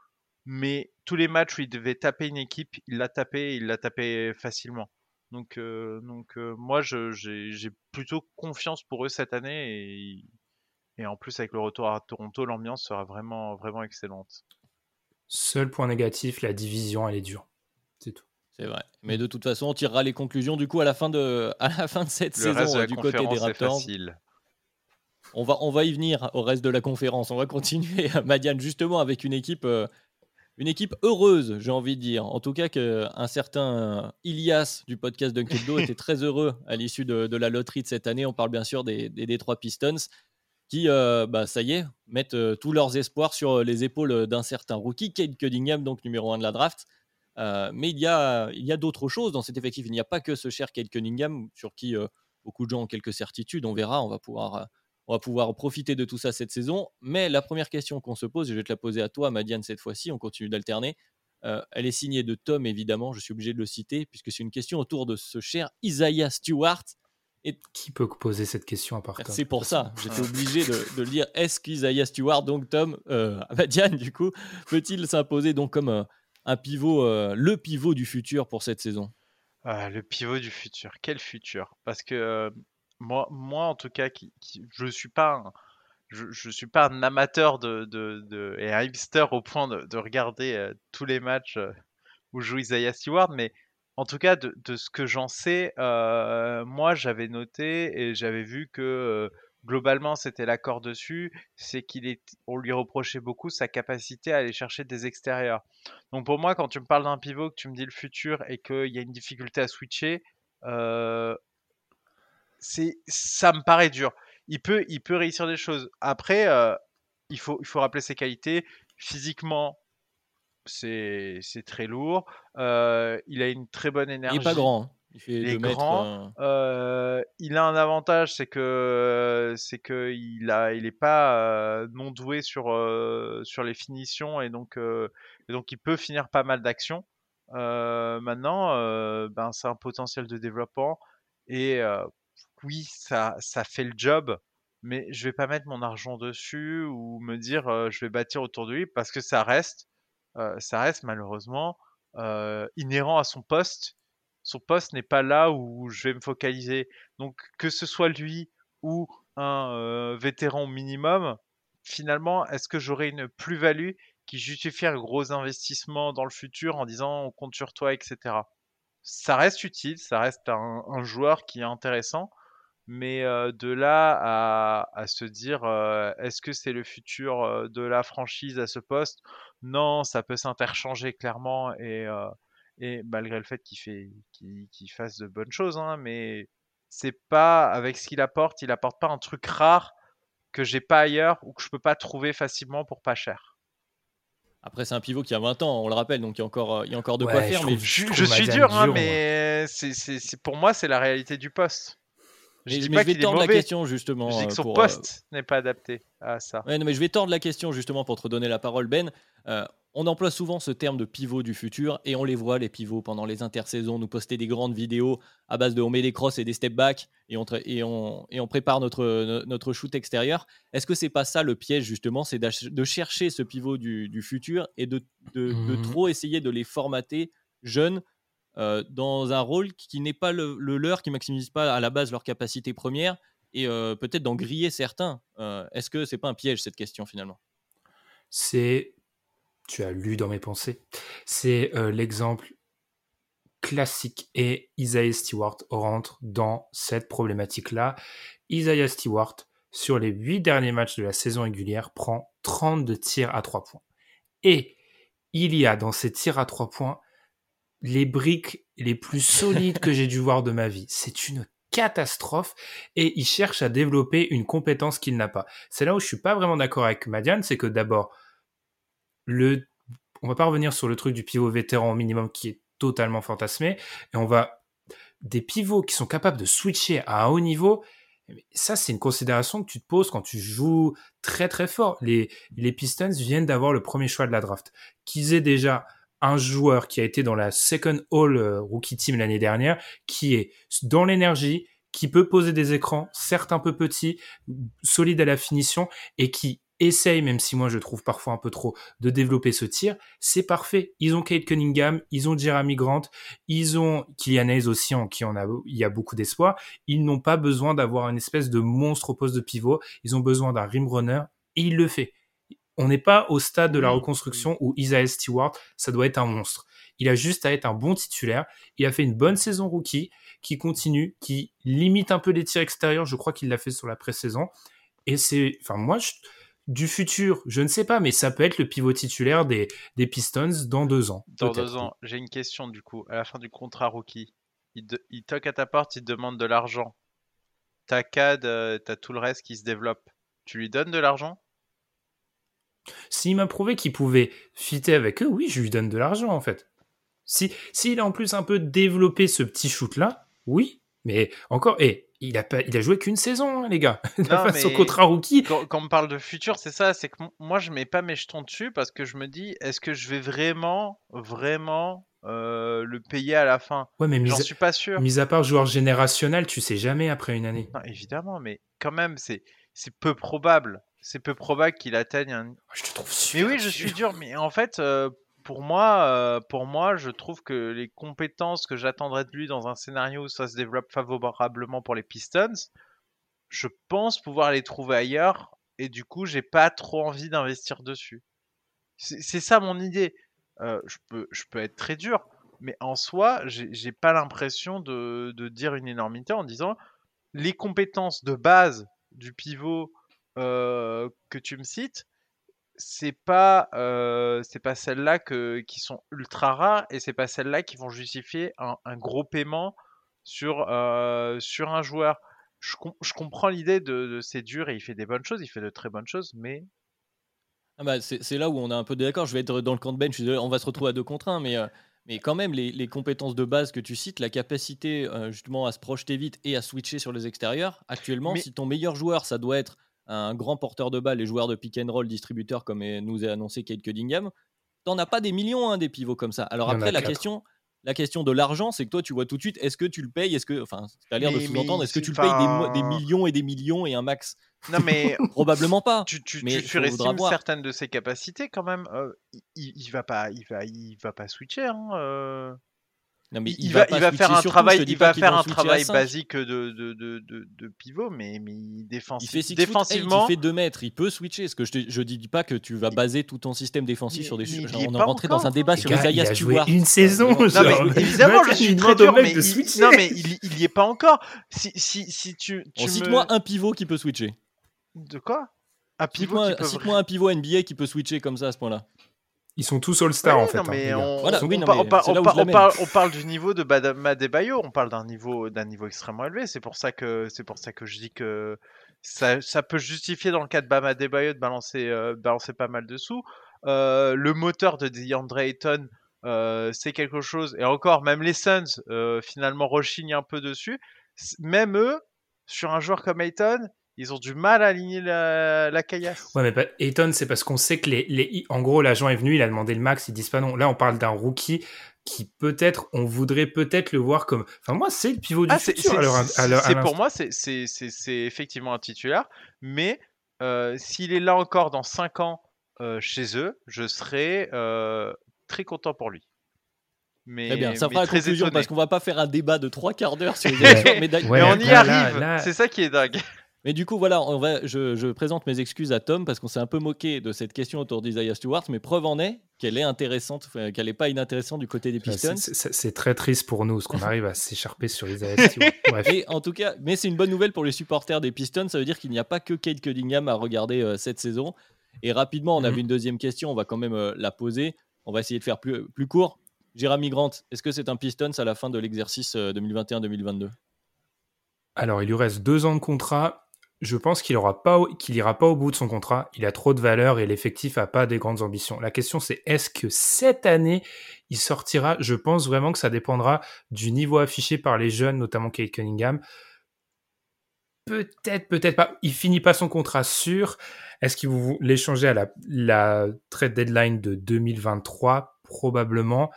mais tous les matchs où ils devaient taper une équipe, ils la tapaient, ils la tapaient facilement. Donc, euh, donc euh, moi, j'ai plutôt confiance pour eux cette année et, et en plus avec le retour à Toronto, l'ambiance sera vraiment, vraiment excellente. Seul point négatif, la division, elle est dure. C'est tout. C'est vrai. Mais de toute façon, on tirera les conclusions du coup à la fin de, à la fin de cette saison du côté des Raptors. On va, on va y venir au reste de la conférence. On va continuer, Madiane, justement avec une équipe, euh, une équipe heureuse, j'ai envie de dire. En tout cas, qu'un certain Ilias du podcast Dunkeldo était très heureux à l'issue de, la loterie de cette année. On parle bien sûr des, des Detroit Pistons qui, euh, bah, ça y est, mettent euh, tous leurs espoirs sur euh, les épaules d'un certain rookie, Kate Cunningham, donc numéro 1 de la draft. mais il y a, il y a d'autres choses dans cet effectif. Il n'y a pas que ce cher Kate Cunningham, sur qui beaucoup de gens ont quelques certitudes. On verra, on va pouvoir, on va pouvoir profiter de tout ça cette saison. Mais la première question qu'on se pose, et je vais te la poser à toi, Madiane, cette fois-ci, on continue d'alterner. elle est signée de Tom, évidemment, je suis obligé de le citer, puisque c'est une question autour de ce cher Isaiah Stewart, et qui peut poser cette question à part Tom C'est pour ça, j'étais obligé de, de, le dire. Est-ce qu'Isaiah Stewart, donc Tom, euh, Diane, du coup, peut-il s'imposer donc comme euh, un pivot, euh, le pivot du futur pour cette saison? Ah, Le pivot du futur, quel futur? Parce que euh, moi, moi, en tout cas, qui, je ne suis pas un, je, suis pas un amateur de, de, et un hipster au point de, de regarder tous les matchs où joue Isaiah Stewart, mais en tout cas, de, ce que j'en sais, moi j'avais noté et j'avais vu que globalement c'était l'accord dessus, c'est qu'il est, on lui reprochait beaucoup sa capacité à aller chercher des extérieurs. Donc pour moi, quand tu me parles d'un pivot, que tu me dis le futur et qu'il y a une difficulté à switcher, c'est, ça me paraît dur. Il peut, il peut réussir des choses. Après, il faut, il faut rappeler ses qualités. Physiquement, c'est très lourd. Euh, il a une très bonne énergie. Il est pas grand. Hein. Il, fait est grand. Euh. Euh, il a un avantage, c'est que c'est que il a, il est pas non doué sur sur les finitions et donc donc il peut finir pas mal d'actions. maintenant, ben c'est un potentiel de développement et oui, ça ça fait le job mais je vais pas mettre mon argent dessus ou me dire je vais bâtir autour de lui parce que ça reste ça reste malheureusement inhérent à son poste. Son poste n'est pas là où je vais me focaliser. Donc que ce soit lui ou un vétéran minimum, finalement, est-ce que j'aurai une plus-value qui justifie un gros investissement dans le futur en disant on compte sur toi, etc. Ça reste utile, ça reste un joueur qui est intéressant, mais de là à, se dire est-ce que c'est le futur de la franchise à ce poste? Non, ça peut s'interchanger clairement et, et malgré le fait qu'il fait qu'il fasse de bonnes choses, hein, mais c'est pas avec ce qu'il apporte, il apporte pas un truc rare que j'ai pas ailleurs ou que je peux pas trouver facilement pour pas cher. Après, c'est un pivot qui a 20 ans, on le rappelle, donc il y a encore, il y a encore de quoi faire. mais je, suis dur, hein, mais c'est, pour moi, c'est la réalité du poste. Je, mais, vais tordre la question justement. Je dis que son euh, poste n'est pas adapté à ça. Ouais, non, mais je vais tordre la question justement pour te redonner la parole, Ben. Euh, on emploie souvent ce terme de pivot du futur et on les voit, les pivots, pendant les intersaisons, nous poster des grandes vidéos à base de on met des crosses et des step back et on, et on, et on prépare notre, notre shoot extérieur. Est-ce que c'est pas ça le piège justement C'est de chercher ce pivot du, du futur et de, de, de, mmh trop essayer de les formater jeunes euh, dans un rôle qui n'est pas le, leur, qui maximise pas à la base leur capacité première, et euh, peut-être d'en griller certains. Euh, est-ce que c'est pas un piège cette question finalement? C'est, tu as lu dans mes pensées, c'est l'exemple classique et Isaiah Stewart rentre dans cette problématique-là. Isaiah Stewart, sur les huit derniers matchs de la saison régulière, prend 32 tirs à 3 points. Et il y a dans ces tirs à 3 points les briques les plus solides que j'ai dû voir de ma vie. C'est une catastrophe et il cherche à développer une compétence qu'il n'a pas. C'est là où je suis pas vraiment d'accord avec Madiane, c'est que d'abord, le, on va pas revenir sur le truc du pivot vétéran au minimum qui est totalement fantasmé et on va des pivots qui sont capables de switcher à un haut niveau. Ça, c'est une considération que tu te poses quand tu joues très très fort. Les, les Pistons viennent d'avoir le premier choix de la draft. Qu'ils aient déjà un joueur qui a été dans la second all euh, rookie team l'année dernière, qui est dans l'énergie, qui peut poser des écrans, certes un peu petits, solide à la finition, et qui essaye, même si moi je trouve parfois un peu trop, de développer ce tir, c'est parfait. Ils ont Kate Cunningham, ils ont Jeremy Grant, ils ont Kylian Hayes aussi, en qui on il y a beaucoup d'espoir. Ils n'ont pas besoin d'avoir une espèce de monstre au poste de pivot, ils ont besoin d'un rim runner, et il le fait on n'est pas au stade de la reconstruction où Isaiah Stewart, ça doit être un monstre. Il a juste à être un bon titulaire. Il a fait une bonne saison rookie, qui continue, qui limite un peu les tirs extérieurs. Je crois qu'il l'a fait sur la pré-saison. Et c'est, enfin, moi, du futur, je ne sais pas, mais ça peut être le pivot titulaire des, des Pistons dans deux ans. Dans deux ans, j'ai une question du coup. À la fin du contrat rookie, il, il toque à ta porte, il te demande de l'argent. T'as CAD, euh, t'as tout le reste qui se développe. Tu lui donnes de l'argent? S'il m'a prouvé qu'il pouvait fitter avec eux, oui, je lui donne de l'argent en fait. Si s'il a en plus un peu développé ce petit shoot là, oui, mais encore, et il a pas, il a joué qu'une saison, hein, les gars. face au contrat rookie. Quand, on parle de futur, c'est ça, c'est que moi je mets pas mes jetons dessus parce que je me dis, est-ce que je vais vraiment, vraiment euh, le payer à la fin? Ouais, mais j'en suis pas sûr. Mis à part joueur générationnel, tu sais jamais après une année. évidemment, mais quand même, c'est c'est peu probable c'est peu probable qu'il atteigne un. Ah, je te trouve Mais oui, je suis dur. Mais en fait, euh, pour moi, euh, pour moi, je trouve que les compétences que j'attendrais de lui dans un scénario où ça se développe favorablement pour les Pistons, je pense pouvoir les trouver ailleurs. Et du coup, j'ai pas trop envie d'investir dessus. C'est ça mon idée. Euh, je, peux, je peux être très dur. Mais en soi, j'ai pas l'impression de, de, dire une énormité en disant les compétences de base du pivot que tu me cites, c'est pas euh, c'est pas celles-là que qui sont ultra rares et c'est pas celles-là qui vont justifier un, gros paiement sur euh, sur un joueur. Je, je comprends l'idée de, c'est dur et il fait des bonnes choses, il fait de très bonnes choses, mais ah bah c'est là où on est un peu d'accord. Je vais être dans le camp de bench. On va se retrouver à deux contre un, mais mais quand même, les, compétences de base que tu cites, la capacité euh, justement à se projeter vite et à switcher sur les extérieurs, actuellement, si ton meilleur joueur, ça doit être un grand porteur de balle, les joueurs de pick and roll, distributeurs, comme nous a annoncé Kate Cunningham, t'en as pas des millions hein, des pivots comme ça. Alors après, la question, la question de l'argent, c'est que toi, tu vois tout de suite, est-ce que tu le payes? Est-ce que, enfin, l'air de sous-entendre, est-ce que tu le payes des, millions et des millions et un max? Non, mais probablement pas. Tu, tu, mais tu surestimes certaines de ses capacités quand même. Euh, il, il, va pas, il va, il va pas switcher. Hein, euh. Non, mais il, va, il va faire un travail, il va faire un travail basique de, de, de, de, pivot, mais, mais défensif, il fait défensivement. il fait 2 mètres, il peut switcher. Ce que je, je dis pas que tu vas baser tout ton système défensif sur des. on est rentré dans un débat sur Isaiah Stewart. Une saison, non, mais, évidemment, je suis très dur, mais il, non, mais il, il y est pas encore. Si, si, si tu, tu Cite-moi un pivot qui peut switcher. De quoi? Un pivot. Cite-moi un pivot NBA qui peut switcher comme ça à ce point-là. Ils sont tous All-Star en fait. on, parle du niveau de Bayo, on parle d'un niveau, d'un niveau extrêmement élevé. C'est pour ça que c'est pour ça que je dis que ça, ça peut justifier dans le cas de Bama Bayo de balancer, euh, balancer pas mal de sous. Euh, le moteur de DeAndre Ayton, euh, c'est quelque chose. Et encore, même les Suns finalement rechignent un peu dessus. Même eux, sur un joueur comme Ayton, ils ont du mal à aligner la, la caillasse. Ouais, mais Ayton, c'est parce qu'on sait que les, les, en gros, l'agent est venu, il a demandé le max, ils disent pas non. Là, on parle d'un rookie qui peut-être, on voudrait peut-être le voir comme. Enfin, moi, c'est le pivot du ah, futur. C'est pour moi, c'est effectivement un titulaire, mais euh, s'il est là encore dans 5 ans euh, chez eux, je serai euh, très content pour lui. Mais, bien, ça fera la conclusion parce qu'on va pas faire un débat de trois quarts d'heure sur les mais, mais, on y arrive, c'est ça qui est dingue. Mais du coup, voilà, on va, je, présente mes excuses à Tom parce qu'on s'est un peu moqué de cette question autour d'Isaiah Stewart, mais preuve en est qu'elle est intéressante, qu'elle n'est pas inintéressante du côté des Pistons. C'est très triste pour nous, ce qu'on arrive à s'écharper sur Isaiah Stewart. Et en tout cas, mais c'est une bonne nouvelle pour les supporters des Pistons, ça veut dire qu'il n'y a pas que Kate Cunningham à regarder euh, cette saison. Et rapidement, on avait mhm. une deuxième question, on va quand même euh, la poser. On va essayer de faire plus, plus court. Jérémy Grant, est-ce que c'est un Pistons à la fin de l'exercice 2021-2022 euh, alors, il lui reste deux ans de contrat je pense qu'il aura pas, au bout de son contrat. Il a trop de valeur et l'effectif a pas des grandes ambitions. La question c'est est-ce que cette année il sortira? Je pense vraiment que ça dépendra du niveau affiché par les jeunes, notamment Kate Cunningham. Peut-être, peut-être pas. Il finit pas son contrat sûr. Est-ce qu'il vous l'échanger à la, la trade deadline de 2023 Probablement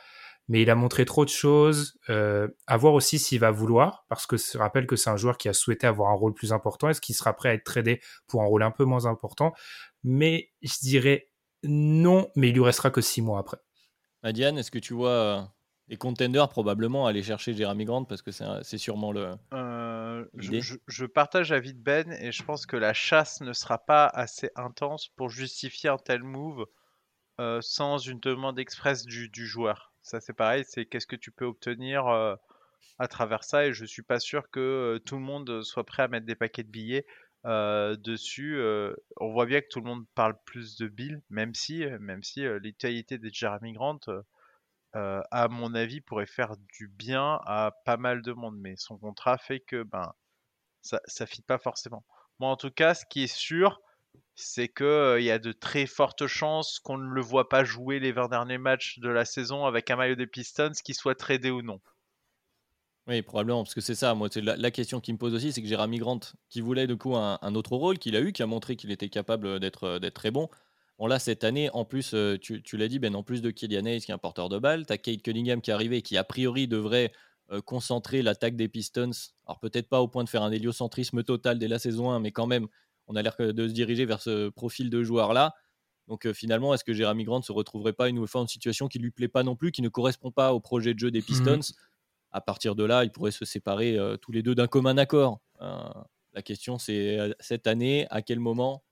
mais il a montré trop de choses. Euh, à voir aussi s'il va vouloir, parce que je rappelle que c'est un joueur qui a souhaité avoir un rôle plus important. Est-ce qu'il sera prêt à être tradé pour un rôle un peu moins important? Mais je dirais non, mais il lui restera que six mois après. Diane, est-ce que tu vois euh, les contenders probablement aller chercher Jeremy Grant? Parce que c'est sûrement le. Euh, je, je, partage l'avis de Ben et je pense que la chasse ne sera pas assez intense pour justifier un tel move sans une demande express du, du joueur. Ça, c'est pareil, c'est qu'est-ce que tu peux obtenir à travers ça. Et je suis pas sûr que tout le monde soit prêt à mettre des paquets de billets dessus. on voit bien que tout le monde parle plus de Bill, même si, même si l'utilité de Jeremy Grant, à mon avis, pourrait faire du bien à pas mal de monde. Mais son contrat fait que ben, ça ne fit pas forcément. Moi, en tout cas, ce qui est sûr, c'est que il y a de très fortes chances qu'on ne le voit pas jouer les 20 derniers matchs de la saison avec un maillot des Pistons, qu'il soit tradé ou non. Oui, probablement, parce que c'est ça. Moi, c'est la, question qui me pose aussi, c'est que Jérémy Grant, qui voulait du coup un, autre rôle, qu'il a eu, qui a montré qu'il était capable d'être d'être très bon. Bon, là, cette année, en plus, tu, l'as dit, Ben, en plus de Kylian Hayes, qui est un porteur de balle, tu as Kate Cunningham qui est arrivé, qui a priori devrait concentrer l'attaque des Pistons. Alors, peut-être pas au point de faire un héliocentrisme total dès la saison 1, mais quand même on a l'air de se diriger vers ce profil de joueur-là. Donc euh, finalement, est-ce que Jérémy Grant se retrouverait pas une nouvelle fois en situation qui lui plaît pas non plus, qui ne correspond pas au projet de jeu des mmh Pistons? À partir de là, ils pourraient se séparer euh, tous les deux d'un commun accord. Euh, la question, c'est cette année, à quel moment?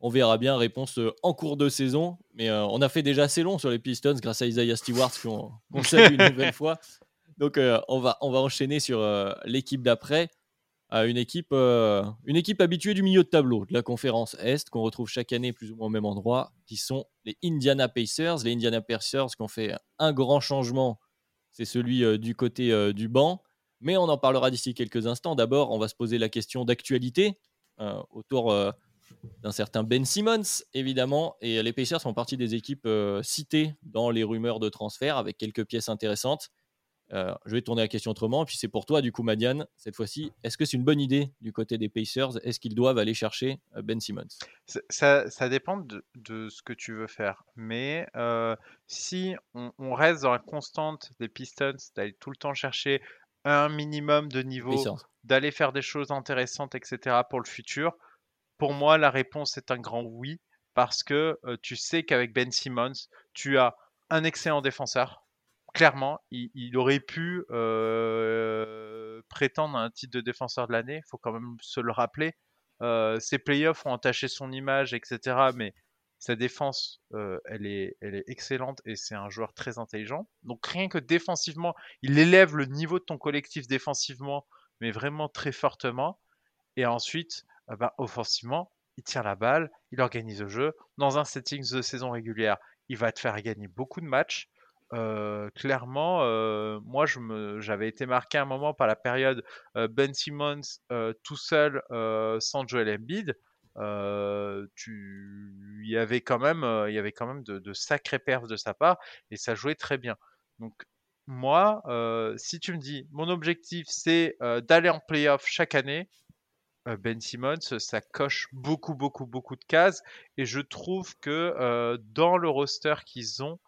On verra bien, réponse en cours de saison. Mais on a fait déjà assez long sur les Pistons grâce à Isaiah Stewart qu'on salue une nouvelle fois. Donc on, va, on va enchaîner sur l'équipe d'après. Une, équipe, une équipe habituée du milieu de tableau de la conférence Est qu'on retrouve chaque année plus ou moins au même endroit, qui sont les Indiana Pacers. Les Indiana Pacers qui ont fait un grand changement, c'est celui du côté du banc. Mais on en parlera d'ici quelques instants. D'abord, on va se poser la question d'actualité autour d'un certain Ben Simmons, évidemment. Et les Pacers font partie des équipes euh, citées dans les rumeurs de transfert avec quelques pièces intéressantes. Euh, je vais tourner la question autrement. Puis c'est pour toi, du coup, Madiane, cette fois-ci. Est-ce que c'est une bonne idée du côté des Pacers? Est-ce qu'ils doivent aller chercher euh, Ben Simmons? Ça, dépend de, ce que tu veux faire. Mais si on, reste dans la constante des Pistons, d'aller tout le temps chercher un minimum de niveau, d'aller faire des choses intéressantes, etc. pour le futur, pour moi, la réponse est un grand oui, parce que tu sais qu'avec Ben Simmons, tu as un excellent défenseur. Clairement, il, aurait pu prétendre à un titre de défenseur de l'année, il faut quand même se le rappeler. ses playoffs ont entaché son image, etc. Mais sa défense, elle, est, elle est excellente et c'est un joueur très intelligent. Donc rien que défensivement, il élève le niveau de ton collectif défensivement, mais vraiment très fortement. Et ensuite, ah bah, offensivement, il tient la balle, il organise le jeu. Dans un setting de saison régulière, il va te faire gagner beaucoup de matchs. Clairement, moi, j'avais été marqué un moment par la période Ben Simmons tout seul sans Joel Embiid. tu, il y avait quand même, il y avait quand même de, de sacrés perfs de sa part et ça jouait très bien. Donc moi, si tu me dis, mon objectif c'est d'aller en playoff chaque année, ben Simmons, ça coche beaucoup, beaucoup, beaucoup de cases. Et je trouve que dans le roster qu'ils ont,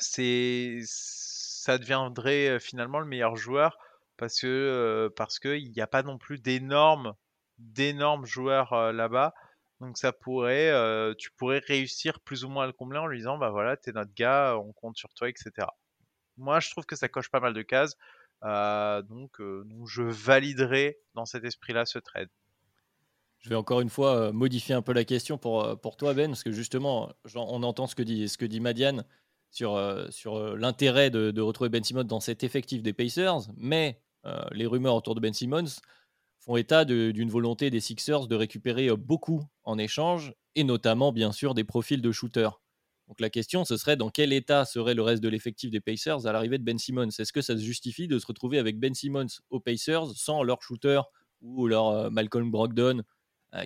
c'est ça deviendrait finalement le meilleur joueur parce que parce qu'il n'y a pas non plus d'énormes d'énormes joueurs là-bas. Donc ça pourrait, tu pourrais réussir plus ou moins à le combler en lui disant bah voilà t'es notre gars, on compte sur toi, etc. Moi je trouve que ça coche pas mal de cases. Donc, donc, je validerai dans cet esprit-là ce trade. Je vais encore une fois euh, modifier un peu la question pour, pour toi, Ben, parce que justement, on entend ce que dit, ce que dit Madiane sur, sur l'intérêt de, retrouver Ben Simmons dans cet effectif des Pacers, mais les rumeurs autour de Ben Simmons font état d'une volonté des Sixers de récupérer beaucoup en échange, et notamment, bien sûr, des profils de shooters. Donc la question, ce serait dans quel état serait le reste de l'effectif des Pacers à l'arrivée de Ben Simmons? Est-ce que ça se justifie de se retrouver avec Ben Simmons aux Pacers sans leur shooter ou leur euh, Malcolm Brogdon, euh,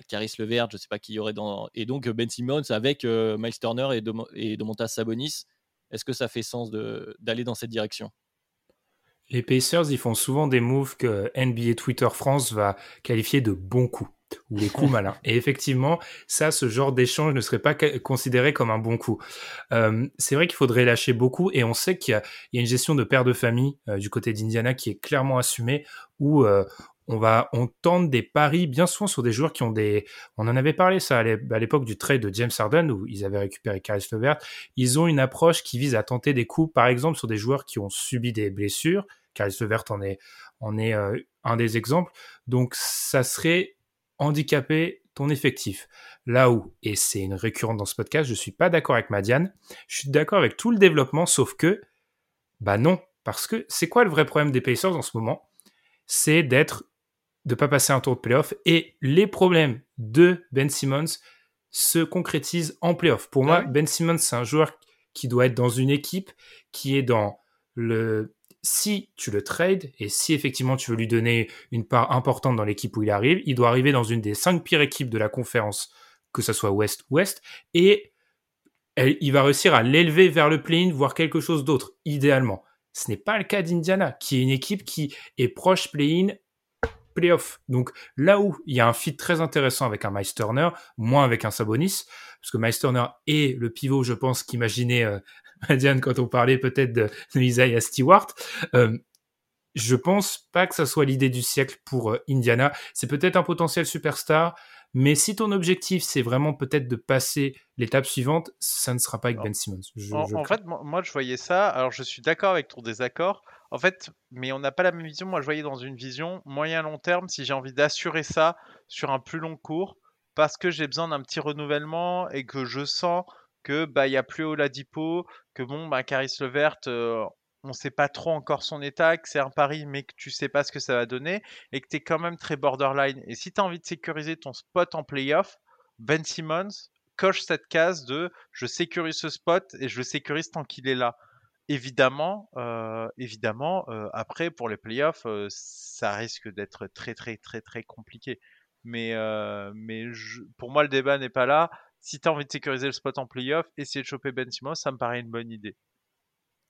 Caris Levert, je ne sais pas qui y aurait dans... Et donc Ben Simmons avec euh, Miles Turner et, de, et Domantas Sabonis. Est-ce que ça fait sens d'aller dans cette direction? Les Pacers, ils font souvent des moves que NBA Twitter France va qualifier de bons coups ou les coups malins. Et effectivement, ça, ce genre d'échange ne serait pas considéré comme un bon coup. Euh, c'est vrai qu'il faudrait lâcher beaucoup, et on sait qu'il y, a une gestion de père de famille euh, du côté d'Indiana qui est clairement assumée, où euh, on va, on tente des paris bien souvent sur des joueurs qui ont des. On en avait parlé ça à l'époque du trade de James Harden où ils avaient récupéré Caris LeVert. Ils ont une approche qui vise à tenter des coups, par exemple, sur des joueurs qui ont subi des blessures. Caris LeVert en est, est un des exemples. Donc, ça serait handicaper ton effectif. Là où, et c'est une récurrente dans ce podcast, je suis pas d'accord avec Madiane, je suis d'accord avec tout le développement, sauf que, bah non, parce que c'est quoi le vrai problème des Pacers en ce moment? C'est d'être, de pas passer un tour de playoff, et les problèmes de Ben Simmons se concrétisent en playoff. Pour moi, Ben Simmons, c'est un joueur qui doit être dans une équipe qui est dans le si tu le trades et si effectivement tu veux lui donner une part importante dans l'équipe où il arrive, il doit arriver dans une des cinq pires équipes de la conférence, que ce soit Ouest-Ouest, et il va réussir à l'élever vers le play-in, voire quelque chose d'autre, idéalement. Ce n'est pas le cas d'Indiana, qui est une équipe qui est proche play-in, play-off. Donc là où il y a un fit très intéressant avec un Miles Turner, moins avec un Sabonis, parce que Miles Turner est le pivot, je pense, qu'imaginait euh, Diane, quand on parlait peut-être de, Isaiah Stewart. Euh, je pense pas que ça soit l'idée du siècle pour euh, Indiana. C'est peut-être un potentiel superstar, mais si ton objectif c'est vraiment peut-être de passer l'étape suivante, ça ne sera pas avec Ben Simmons. en, fait, moi je voyais ça. Alors je suis d'accord avec ton désaccord. En fait, mais on n'a pas la même vision. Moi je voyais dans une vision moyen long terme. Si j'ai envie d'assurer ça sur un plus long cours, parce que j'ai besoin d'un petit renouvellement et que je sens que bah y a plus Oladipo, que bon bah Caris Levert, euh, on sait pas trop encore son état, que c'est un pari mais que tu sais pas ce que ça va donner et que tu es quand même très borderline. Et si tu as envie de sécuriser ton spot en playoff, Ben Simmons coche cette case de je sécurise ce spot et je le sécurise tant qu'il est là. Évidemment, euh, évidemment, euh, après pour les playoffs, ça risque d'être très très très très compliqué. Mais, mais pour moi, le débat n'est pas là si tu as envie de sécuriser le spot en playoff, essayer de choper Ben Simmons, ça me paraît une bonne idée.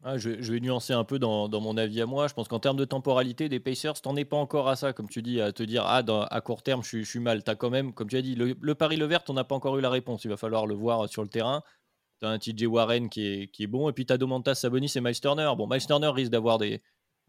Ah, je, vais nuancer un peu dans, mon avis à moi. Je pense qu'en termes de temporalité des Pacers, t'en es pas encore à ça, comme tu dis, à te dire ah à court terme je, suis mal. T'as quand même, comme tu as dit, le, pari le vert, on n'a pas encore eu la réponse. Il va falloir le voir sur le terrain. T'as un TJ Warren qui est, qui est bon, et puis t'as Domantas Sabonis et Miles Turner. Bon, Miles Turner risque d'avoir des,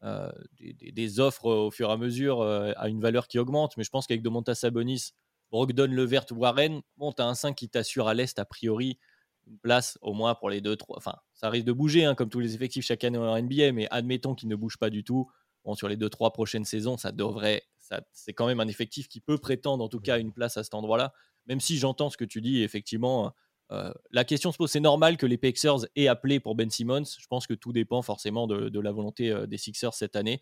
euh, des, offres au fur et à mesure euh, à une valeur qui augmente, mais je pense qu'avec Domantas Sabonis, Brogdon, Levert, Warren, bon, t'as un 5 qui t'assure à l'Est, a priori, une place au moins pour les deux, trois. Enfin, ça risque de bouger, hein, comme tous les effectifs chaque année en NBA, mais admettons qu'il ne bouge pas du tout. Bon, sur les deux, trois prochaines saisons, ça devrait. Ça, c'est quand même un effectif qui peut prétendre, en tout cas, une place à cet endroit-là. Même si j'entends ce que tu dis, effectivement, euh, la question se pose. C'est normal que les Pacers aient appelé pour Ben Simmons. Je pense que tout dépend forcément de, la volonté euh, des Sixers cette année.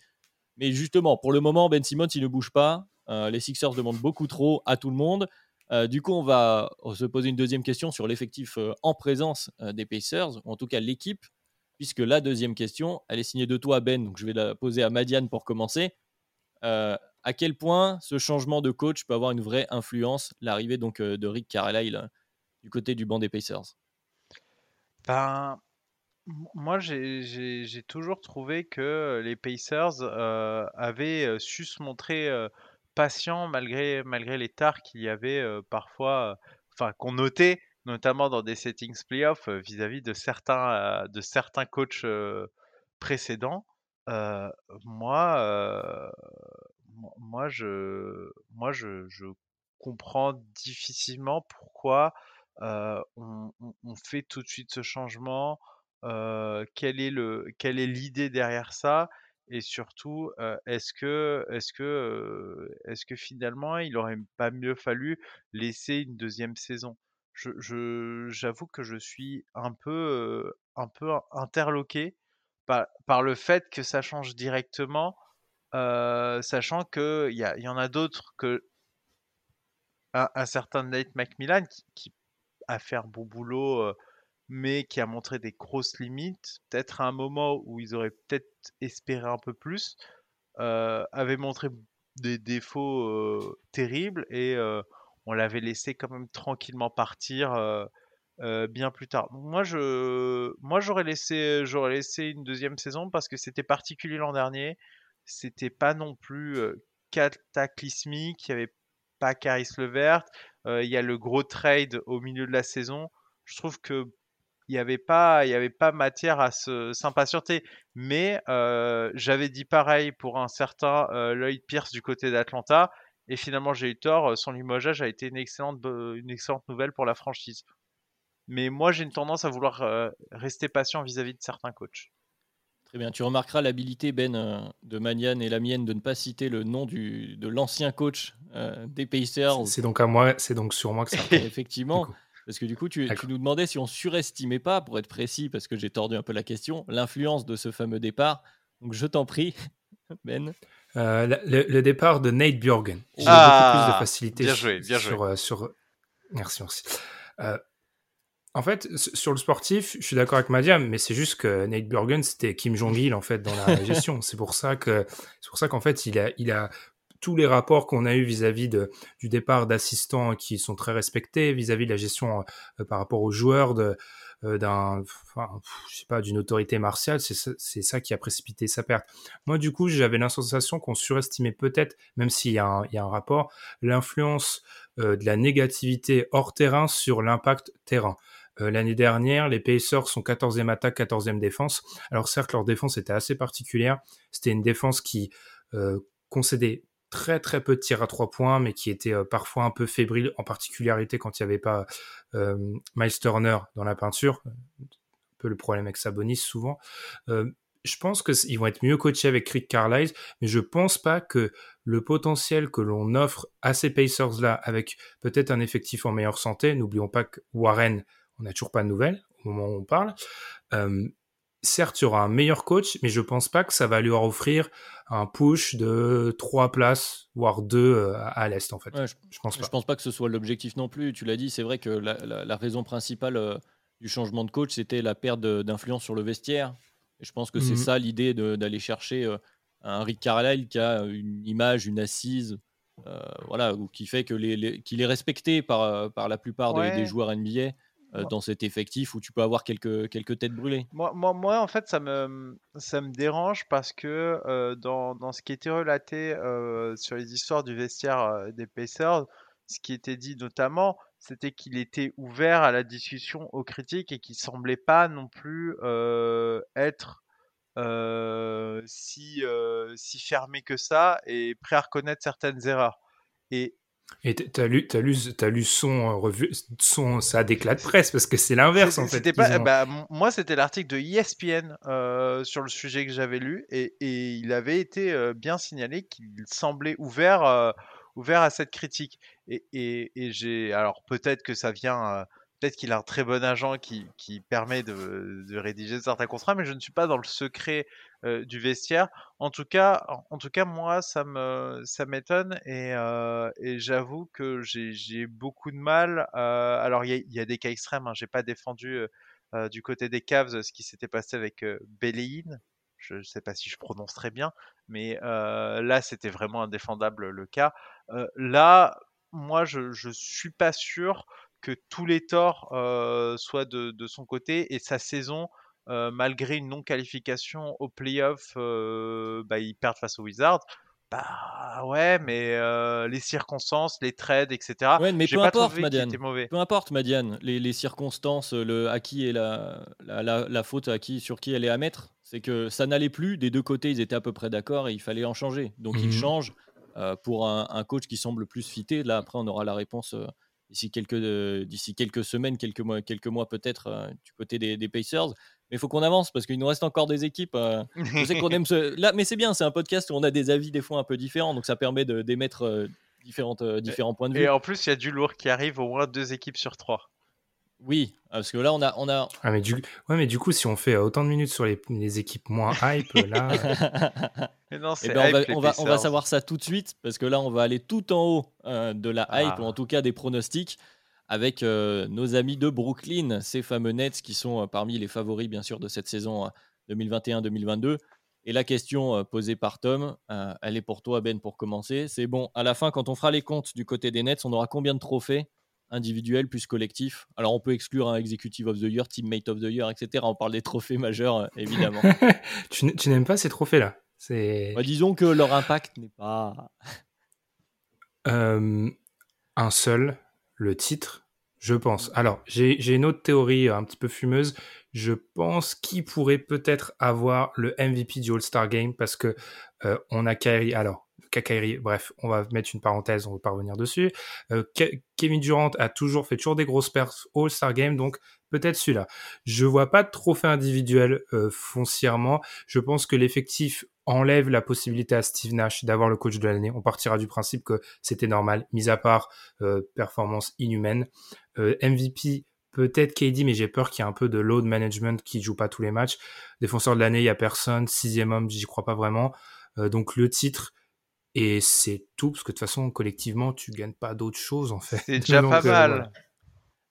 Mais justement, pour le moment, Ben Simmons, il ne bouge pas. Euh, les Sixers demandent beaucoup trop à tout le monde. Du coup, on va se poser une deuxième question sur l'effectif en présence des Pacers, ou en tout cas l'équipe, puisque la deuxième question, elle est signée de toi, Ben, donc je vais la poser à Madiane pour commencer. à quel point ce changement de coach peut avoir une vraie influence, l'arrivée donc de Rick Carlisle? Du côté du banc des Pacers? Ben, Moi, j'ai toujours trouvé que les Pacers avaient su se montrer patient malgré, malgré les tares qu'il y avait parfois, enfin qu'on notait notamment dans des settings playoffs vis-à-vis de certains, de certains coachs précédents. moi, moi, je, moi je comprends difficilement pourquoi on, on, fait tout de suite ce changement. quelle est le, quelle est l'idée derrière ça? Et surtout, est-ce que, est-ce que, est-ce que finalement, il aurait pas mieux fallu laisser une deuxième saison? J'avoue que je suis un peu, un peu interloqué par, le fait que ça change directement, sachant qu'il y, y en a d'autres que un, certain Nate McMillan qui, qui, fait un bon boulot mais qui a montré des grosses limites, peut-être à un moment où ils auraient peut-être espéré un peu plus, avait montré des défauts terribles et on l'avait laissé quand même tranquillement partir bien plus tard. moi, je, moi, j'aurais laissé, j'aurais laissé une deuxième saison parce que c'était particulier l'an dernier. C'était pas non plus cataclysmique. Il n'y avait pas Caris Levert. Il y a le gros trade au milieu de la saison. Je trouve que il n'y avait pas, matière à s'impatienter. Mais euh, j'avais dit pareil pour un certain euh, Lloyd Pierce du côté d'Atlanta, et finalement j'ai eu tort. Son limogeage a été une excellente, nouvelle pour la franchise. Mais moi j'ai une tendance à vouloir euh, rester patient vis-à-vis de certains coachs. Très bien, tu remarqueras l'habilité, Ben, de Manian et la mienne de ne pas citer le nom du, de l'ancien coach des Pacers. C'est donc à moi, c'est donc sur moi que ça. Effectivement. Parce que du coup, tu, nous demandais si on surestimait pas, pour être précis, parce que j'ai tordu un peu la question, l'influence de ce fameux départ. Donc je t'en prie, Ben. Euh, le, départ de Nate Bjorgen. J'ai ah, beaucoup plus de facilité bien joué, bien sur, joué. Sur, Merci, merci. Euh, en fait, sur le sportif, je suis d'accord avec Madiam, mais c'est juste que Nate Bjorgen, c'était Kim Jong-il, en fait, dans la gestion. c'est pour ça que, c'est pour ça qu'en fait, il a, il a tous les rapports qu'on a eu vis-à-vis de, du départ d'assistants qui sont très respectés, vis-à-vis de la gestion euh, par rapport aux joueurs de, euh, d'un, enfin, je sais pas, d'une autorité martiale, c'est ça, c'est ça qui a précipité sa perte. Moi, du coup, j'avais sensation qu'on surestimait peut-être, même s'il y a un, il y a un rapport, l'influence euh, de la négativité hors terrain sur l'impact terrain. L'année dernière, les Pacers sont 14e attaque, 14e défense. Alors certes, leur défense était assez particulière. C'était une défense qui concédait très très peu de tirs à trois points, mais qui était euh, parfois un peu fébrile, en particularité quand il n'y avait pas euh, Miles Turner dans la peinture. Un peu le problème avec Sabonis souvent. Euh, je pense qu'ils vont être mieux coachés avec Rick Carlisle, mais je pense pas que le potentiel que l'on offre à ces Pacers-là, avec peut-être un effectif en meilleure santé, n'oublions pas que Warren, on n'a toujours pas de nouvelles au moment où on parle, euh, certes, il y aura un meilleur coach, mais je pense pas que ça va lui offrir un push de trois places, voire deux euh, à l'Est, en fait. je, pense pas. Je pense pas que ce soit l'objectif non plus. Tu l'as dit, c'est vrai que la, raison principale euh, du changement de coach, c'était la perte d'influence sur le vestiaire. Et je pense que c'est mhm. ça l'idée d'aller chercher euh, un Rick Carlisle qui a une image, une assise, voilà, ou qui fait que les, qu'il est respecté par, par la plupart des, joueurs NBA. Euh, dans cet effectif où tu peux avoir quelques, quelques têtes brûlées moi, moi, moi, en fait, ça me, ça me dérange parce que euh, dans, dans, ce qui était relaté euh, sur les histoires du vestiaire des Pacers, ce qui était dit notamment, c'était qu'il était ouvert à la discussion, aux critiques et qu'il semblait pas non plus être si, si fermé que ça et prêt à reconnaître certaines erreurs. Et et t'as lu, as lu, as lu son revue, son ça déclat de presse parce que c'est l'inverse en fait. Pas, bah, moi, c'était l'article de ESPN euh, sur le sujet que j'avais lu et, et, il avait été euh, bien signalé qu'il semblait ouvert, euh, ouvert à cette critique. Et, et, et j'ai, alors peut-être que ça vient Peut-être qu'il a un très bon agent qui, qui permet de, de, rédiger certains contrats, mais je ne suis pas dans le secret euh, du vestiaire. En tout cas, en, tout cas, moi, ça me, ça m'étonne et, euh, j'avoue que j'ai beaucoup de mal. Euh, alors, il y, a des cas extrêmes. Hein, j'ai pas défendu du côté des Cavs ce qui s'était passé avec euh, Je ne sais pas si je prononce très bien, mais là, c'était vraiment indéfendable le cas. là, moi, je, je suis pas sûr que tous les torts euh, soient de, son côté et sa saison, euh, malgré une non-qualification au playoff, euh, bah, ils perdent face aux Wizards. Bah ouais, mais les circonstances, les trades, etc. Ouais, mais peu importe, Madiane. Peu importe, Madiane. Les, circonstances, le à qui est la, la, faute, à qui, sur qui elle est à mettre, c'est que ça n'allait plus. Des deux côtés, ils étaient à peu près d'accord et il fallait en changer. Donc ils mmh changent pour un, un, coach qui semble plus fité. Là, après, on aura la réponse d'ici quelques, euh, d'ici quelques semaines, quelques mois, quelques mois peut-être euh, du côté des, Pacers. Mais il faut qu'on avance parce qu'il nous reste encore des équipes. Euh, je sais qu'on aime ce... Là, mais c'est bien, c'est un podcast où on a des avis des fois un peu différents, donc ça permet d'émettre différentes, différents points de vue. Et en plus, il y a du lourd qui arrive, au moins deux équipes sur trois. Oui, parce que là, on a. On a... Ah, mais du... Ouais, mais du coup, si on fait autant de minutes sur les, les équipes moins hype, là. non, eh ben, on, va, on, va, savoir ça tout de suite, parce que là, on va aller tout en haut euh, de la hype, ah. ou en tout cas des pronostics, avec euh, nos amis de Brooklyn, ces fameux Nets qui sont euh, parmi les favoris, bien sûr, de cette saison 2021-2022. Et la question posée par Tom, elle est pour toi, Ben, pour commencer. C'est bon, à la fin, quand on fera les comptes du côté des Nets, on aura combien de trophées? Individuel plus collectif. Alors on peut exclure un Executive of the Year, Teammate of the Year, etc. On parle des trophées majeurs, euh, évidemment. tu, n'aimes pas ces trophées-là? Bah, disons que leur impact n'est pas... Euh, un seul, le titre, je pense. Alors, j'ai, une autre théorie un petit peu fumeuse. Je pense qui pourrait peut-être avoir le MVP du All-Star Game parce que euh, on a Kyrie. Alors, Kakairi, bref, on va mettre une parenthèse, on va pas revenir dessus. Euh, Kevin Durant a toujours fait toujours des grosses pertes All-Star Game, donc peut-être celui-là. Je vois pas de trophée individuel euh, foncièrement. Je pense que l'effectif enlève la possibilité à Steve Nash d'avoir le coach de l'année. On partira du principe que c'était normal, mis à part euh, performance inhumaine. MVP, peut-être KD, mais j'ai peur qu'il y ait un peu de load management qui joue pas tous les matchs. Défenseur de l'année, il y a personne. Sixième homme, j'y crois pas vraiment. donc le titre, et c'est tout, parce que de toute façon, collectivement, tu gagnes pas d'autres choses, en fait. C'est déjà pas euh, mal.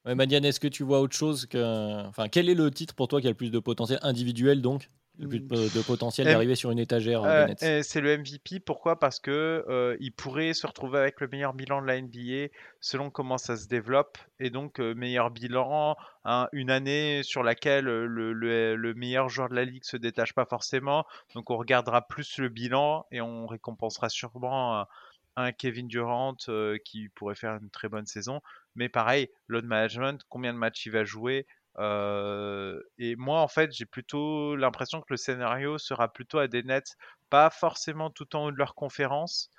Ouais, Madiane, est-ce que tu vois autre chose que. Enfin, quel est le titre pour toi qui a le plus de potentiel individuel, donc? Le plus de potentiel d'arriver sur une étagère euh, euh C'est le MVP. Pourquoi? Parce que euh, il pourrait se retrouver avec le meilleur bilan de la NBA selon comment ça se développe. Et donc, meilleur bilan, hein, une année sur laquelle le, le, meilleur joueur de la ligue se détache pas forcément. Donc, on regardera plus le bilan et on récompensera sûrement un Kevin Durant qui pourrait faire une très bonne saison. Mais pareil, load management, combien de matchs il va jouer et moi, en fait, j'ai plutôt l'impression que le scénario sera plutôt à des nets, pas forcément tout en haut de leur conférence,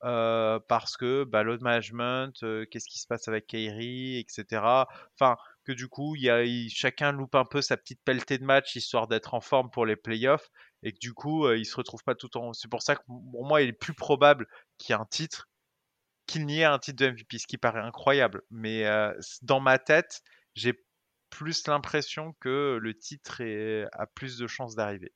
parce que bah, management, qu'est-ce qui se passe avec Kairi, etc. Enfin, que du coup, y a, chacun loupe un peu sa petite pelletée de match histoire d'être en forme pour les playoffs et que du coup, il se retrouve pas tout en. C'est pour ça que pour moi, il est plus probable qu'il y ait un titre qu'il n'y ait un titre de MVP, ce qui paraît incroyable. Mais dans ma tête, j'ai plus l'impression que le titre a plus de chances d'arriver.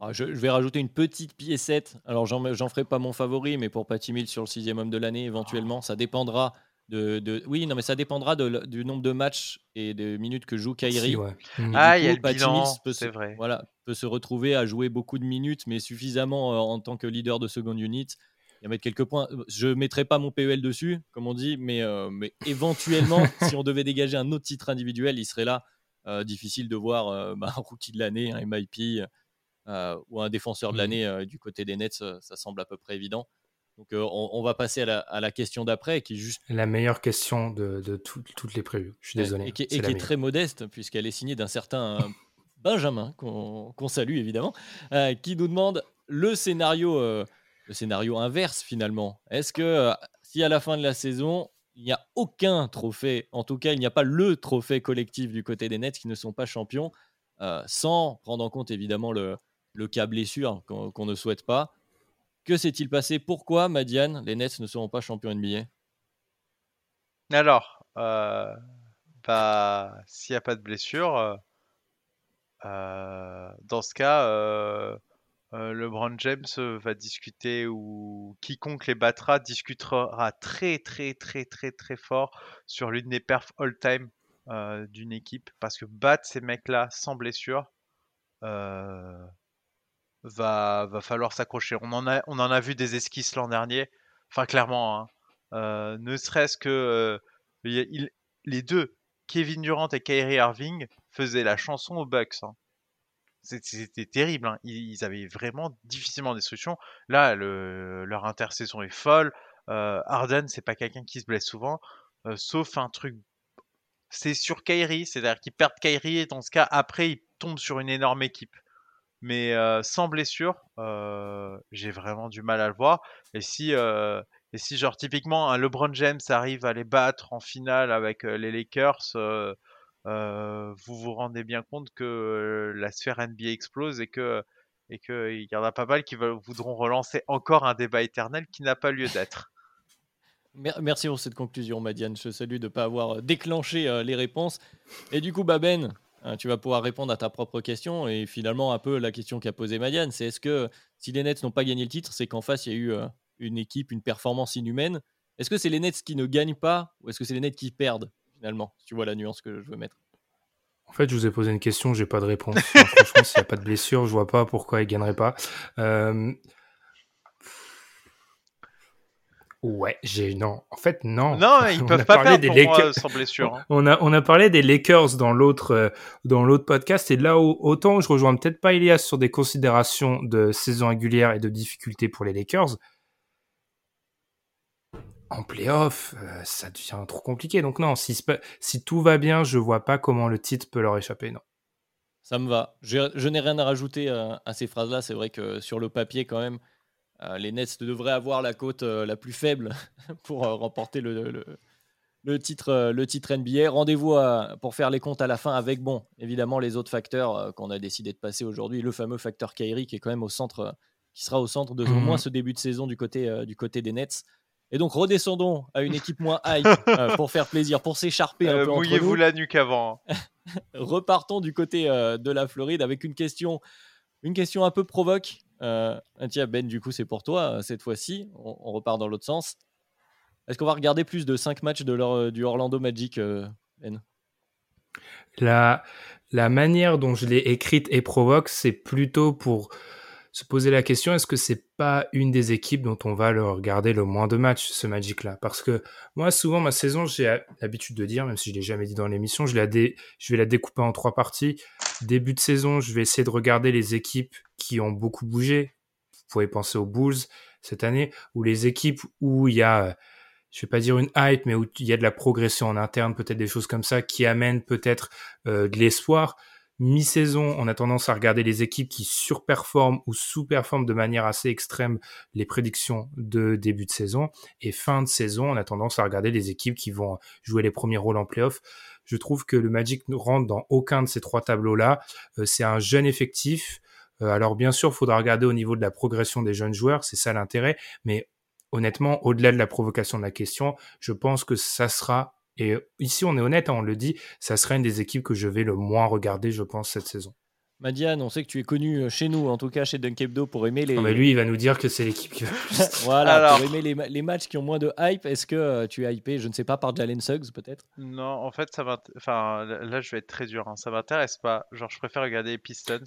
Ah, je, vais rajouter une petite piécette. Alors, j'en ferai pas mon favori, mais pour Patty Mills sur le sixième homme de l'année, éventuellement, ça dépendra de, Oui, non, mais ça dépendra du nombre de matchs et de minutes que joue Kyrie. Mmh. Ah, il y a le bilan, c'est vrai. Voilà, peut se retrouver à jouer beaucoup de minutes, mais suffisamment euh, en tant que leader de second unit. Il y a mettre quelques points. Je ne mettrai pas mon PEL dessus, comme on dit, mais, euh, mais éventuellement, si on devait dégager un autre titre individuel, il serait là. Euh, difficile de voir bah, un rookie de l'année, un MIP ou un défenseur de mmh. l'année du côté des Nets. Ça semble à peu près évident. Donc on, va passer à la, question d'après, qui est juste la meilleure question de, toutes les prévues. Je suis désolé. Et qui, est, très modeste, puisqu'elle est signée d'un certain Benjamin, qu'on salue évidemment, euh, qui nous demande le scénario, euh, le scénario inverse finalement. Est-ce que euh, si à la fin de la saison, il n'y a aucun trophée, en tout cas il n'y a pas le trophée collectif du côté des Nets qui ne sont pas champions, sans prendre en compte évidemment le, cas blessure qu'on ne souhaite pas, que s'est-il passé? Pourquoi, Madiane, les Nets ne seront pas champions NBA Alors, bah, s'il n'y a pas de blessure, euh, dans ce cas, euh, euh, LeBron James va discuter ou quiconque les battra discutera très très très très très fort sur l'une des perfs all-time d'une équipe parce que battre ces mecs-là sans blessure va, va falloir s'accrocher. On, en a, on en a vu des esquisses l'an dernier. Enfin, clairement, hein. ne serait-ce que les deux, Kevin Durant et Kyrie Irving faisaient la chanson aux Bucks. Hein. C'était terrible. Hein. Ils, avaient vraiment difficilement des solutions. Là, leur intersaison est folle. Euh, Harden, c'est pas quelqu'un qui se blesse souvent, euh, sauf un truc. C'est sur Kyrie, c'est-à-dire qu'ils perdent Kyrie et dans ce cas, après, ils tombent sur une énorme équipe. Mais euh, sans blessure, euh, j'ai vraiment du mal à le voir. Et si, et si genre typiquement un LeBron James arrive à les battre en finale avec les Lakers, vous vous rendez bien compte que la sphère NBA explose et que et qu'il y en a pas mal qui voudront relancer encore un débat éternel qui n'a pas lieu d'être. Merci pour cette conclusion, Madiane. Je salue de ne pas avoir déclenché les réponses. Et du coup, Baben, hein, tu vas pouvoir répondre à ta propre question. Et finalement, un peu la question qu'a posée Madiane, c'est est-ce que si les Nets n'ont pas gagné le titre, c'est qu'en face, il y a eu une équipe, une performance inhumaine? Est-ce que c'est les Nets qui ne gagnent pas ou est-ce que c'est les Nets qui perdent? Finalement tu vois la nuance que je veux mettre. En fait, je vous ai posé une question, j'ai pas de réponse. franchement, s'il n'y a pas de blessure, je vois pas pourquoi ils gagneraient pas. Euh, ouais, j'ai non. En fait, non. Non, ils peuvent pas perdre des Lakers... sans blessure. Hein. On a on a parlé des Lakers dans l'autre euh, dans l'autre podcast et là où, autant je rejoins peut-être pas Elias sur des considérations de saison régulière et de difficultés pour les Lakers en playoff, euh, ça devient trop compliqué. Donc non, si, si, tout va bien, je vois pas comment le titre peut leur échapper, non. Ça me va. Je, n'ai rien à rajouter euh, à, ces phrases-là. C'est vrai que sur le papier, quand même, euh, les Nets devraient avoir la cote la plus faible pour remporter le, le, titre, le titre NBA. Rendez-vous pour faire les comptes à la fin avec, bon, évidemment, les autres facteurs qu'on a décidé de passer aujourd'hui. Le fameux facteur Kyrie qui est quand même au centre, qui sera au centre de au moins mhm. ce début de saison du côté, du côté des Nets. Et donc redescendons à une équipe moins hype euh, pour faire plaisir, pour s'écharper un euh, peu Mouillez-vous la nuque avant. Hein. Repartons du côté euh, de la Floride avec une question, une question un peu provoque. tiens Ben, du coup c'est pour toi cette fois-ci. On, repart dans l'autre sens. Est-ce qu'on va regarder plus de 5 matchs de leur, du Orlando Magic, Ben? La, la manière dont je l'ai écrite et provoque, c'est plutôt pour se poser la question est-ce que c'est pas une des équipes dont on va le regarder le moins de matchs ce Magic là parce que moi souvent ma saison j'ai l'habitude de dire même si je l'ai jamais dit dans l'émission je, vais la découper en trois parties. Début de saison je vais essayer de regarder les équipes qui ont beaucoup bougé. Vous pouvez penser aux Bulls cette année ou les équipes où il y a je vais pas dire une hype mais où il y a de la progression en interne peut-être des choses comme ça qui amènent peut-être euh, de l'espoir Mi-saison, on a tendance à regarder les équipes qui surperforment ou sous-performent de manière assez extrême les prédictions de début de saison. Et fin de saison, on a tendance à regarder les équipes qui vont jouer les premiers rôles en playoff. je trouve que le Magic ne rentre dans aucun de ces trois tableaux-là. c'est un jeune effectif. alors bien sûr, il faudra regarder au niveau de la progression des jeunes joueurs, c'est ça l'intérêt. Mais honnêtement, au-delà de la provocation de la question, je pense que ça sera, et ici on est honnête, hein, on le dit, ça sera une des équipes que je vais le moins regarder, je pense, cette saison. Madiane, on sait que tu es connu euh, chez nous, en tout cas chez Dunkebdo, pour aimer les. mais lui, il va nous dire que c'est l'équipe qui va voilà, pour aimer les, les, matchs qui ont moins de hype. Est-ce que euh, tu es hypé, je ne sais pas, par Jalen Suggs peut-être? Non, en fait, ça va. Enfin, là, je vais être très dur. Hein. Ça m'intéresse pas. Genre, je préfère regarder les Pistons.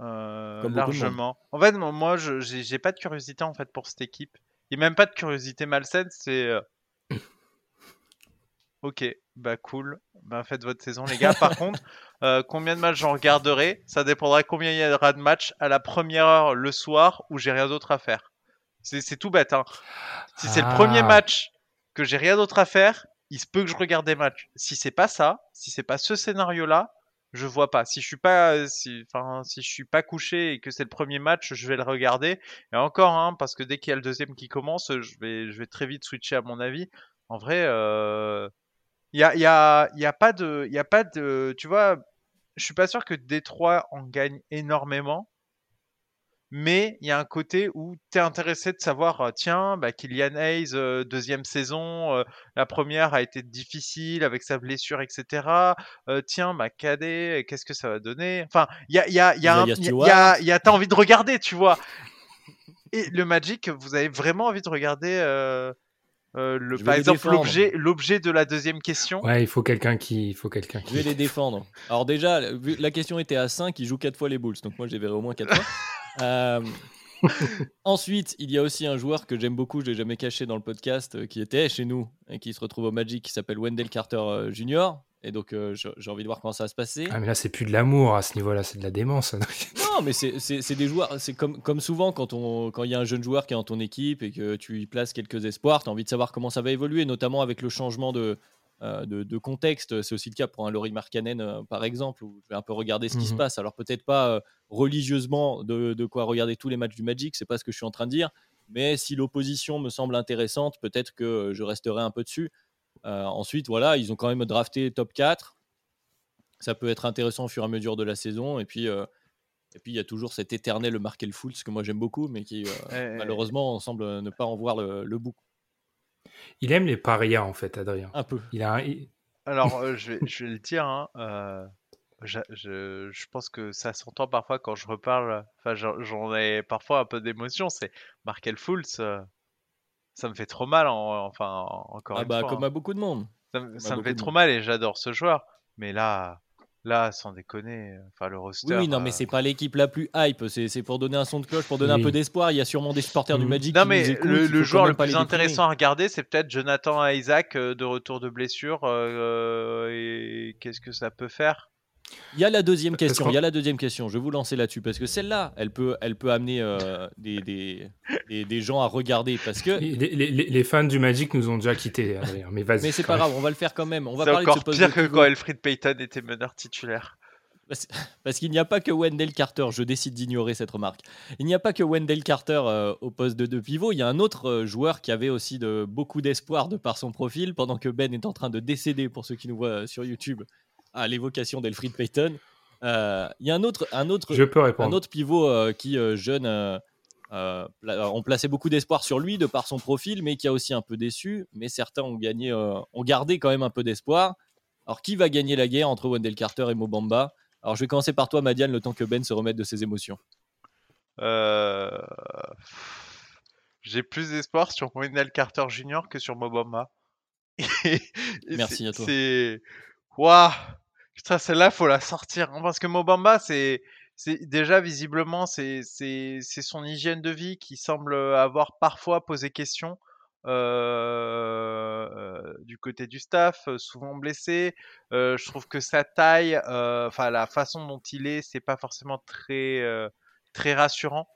Euh, largement. En fait, moi, je j'ai pas de curiosité en fait pour cette équipe. Et même pas de curiosité malsaine. C'est Ok, bah cool. Bah faites votre saison les gars. Par contre, euh, combien de matchs j'en regarderai? Ça dépendra combien il y aura de matchs à la première heure le soir où j'ai rien d'autre à faire. C'est tout bête. Hein. Si c'est le premier ah. match que j'ai rien d'autre à faire, il se peut que je regarde des matchs. Si c'est pas ça, si c'est pas ce scénario-là, je vois pas. Si je suis pas, si, enfin, si je suis pas couché et que c'est le premier match, je vais le regarder. Et encore, hein, parce que dès qu'il y a le deuxième qui commence, je vais, je vais très vite switcher à mon avis. En vrai, euh, il y a, y, a, y a pas de. Y a pas de tu vois, je suis pas sûr que Détroit en gagne énormément. Mais il y a un côté où tu es intéressé de savoir, euh, tiens, bah, Kylian Hayes, euh, deuxième saison, euh, la première a été difficile avec sa blessure, etc. tiens, bah, Cadet, qu'est-ce que ça va donner? Enfin, il y a, y a, y a, a, y a t'as envie de regarder, tu vois. Et le Magic, vous avez vraiment envie de regarder euh, le, par exemple, l'objet, l'objet de la deuxième question. Ouais, il faut quelqu'un qui, il faut quelqu'un qui. Je vais les défendre. Alors déjà, la question était à 5, il joue 4 fois les Bulls, donc moi je les verrai au moins 4 fois. Euh, ensuite, il y a aussi un joueur que j'aime beaucoup, je l'ai jamais caché dans le podcast, euh, qui était chez nous et qui se retrouve au Magic, qui s'appelle Wendell Carter Jr. Et donc, euh, j'ai envie de voir comment ça va se passer. Ah, mais là, c'est plus de l'amour à ce niveau-là, c'est de la démence. non, mais c'est des joueurs. C'est comme, comme souvent quand il quand y a un jeune joueur qui est dans ton équipe et que tu y places quelques espoirs, tu as envie de savoir comment ça va évoluer, notamment avec le changement de, euh, de, contexte. C'est aussi le cas pour un Laurie Markkanen, euh, par exemple, où je vais un peu regarder ce qui se mhm. passe. Alors, peut-être pas religieusement de, de, quoi regarder tous les matchs du Magic, c'est pas ce que je suis en train de dire. Mais si l'opposition me semble intéressante, peut-être que je resterai un peu dessus. Euh, ensuite, voilà, ils ont quand même drafté top 4. Ça peut être intéressant au fur et à mesure de la saison. Et puis, euh, et puis il y a toujours cet éternel Markel Fultz que moi j'aime beaucoup, mais qui euh, malheureusement semble ne pas en voir le, bout. Il aime les parias en fait, Adrien. Un peu. Il a Alors, je, vais, je, vais, le dire. Hein, je, je, pense que ça s'entend parfois quand je reparle. Enfin, j'en ai parfois un peu d'émotion. C'est Markel Fultz ça me fait trop mal, enfin, encore ah une bah, fois. Comme à hein. beaucoup de monde. Ça, me fait trop mal et j'adore ce joueur. Mais là, là, sans déconner, enfin, le roster. Oui, non, mais euh, c'est pas l'équipe la plus hype. C'est pour donner un son de cloche, pour donner un peu d'espoir. Il y a sûrement des supporters du mm. Magic. Non, mais le, joueur le plus intéressant à regarder, c'est peut-être Jonathan Isaac euh, de retour de blessure. Euh, et qu'est-ce que ça peut faire? Il y a la deuxième question. Il y a la deuxième question. Je vais vous lancer là-dessus parce que celle-là, elle peut, elle peut amener euh, des, des, des, gens à regarder parce que les, les, les, fans du Magic nous ont déjà quittés. Mais vas-y. Mais c'est pas grave, on va le faire quand même. On va c'est encore pire que quand Elfrid Payton était meneur titulaire. Parce, qu'il n'y a pas que Wendell Carter, je décide d'ignorer cette remarque. Il n'y a pas que Wendell Carter euh, au poste de, pivot, il y a un autre euh, joueur qui avait aussi de, beaucoup d'espoir de par son profil, pendant que Ben est en train de décéder, pour ceux qui nous voient sur YouTube, à l'évocation d'Elfried Payton. Euh, il y a un autre, un autre, un autre pivot euh, qui, euh, jeune, ont placé beaucoup d'espoir sur lui de par son profil, mais qui a aussi un peu déçu. Mais certains ont, gagné, ont gardé quand même un peu d'espoir. Alors, qui va gagner la guerre entre Wendell Carter et Mobamba? Alors, je vais commencer par toi, Madiane, le temps que Ben se remette de ses émotions. J'ai plus d'espoir sur Wendell Carter Jr. que sur Mobamba. Merci à toi. C'est. Waouh Putain, celle-là, faut la sortir. Hein, parce que Mobamba, c'est. C'est déjà visiblement c'est son hygiène de vie qui semble avoir parfois posé question euh, du côté du staff, souvent blessé. Euh, je trouve que sa taille, euh, enfin la façon dont il est, c'est pas forcément très très rassurant.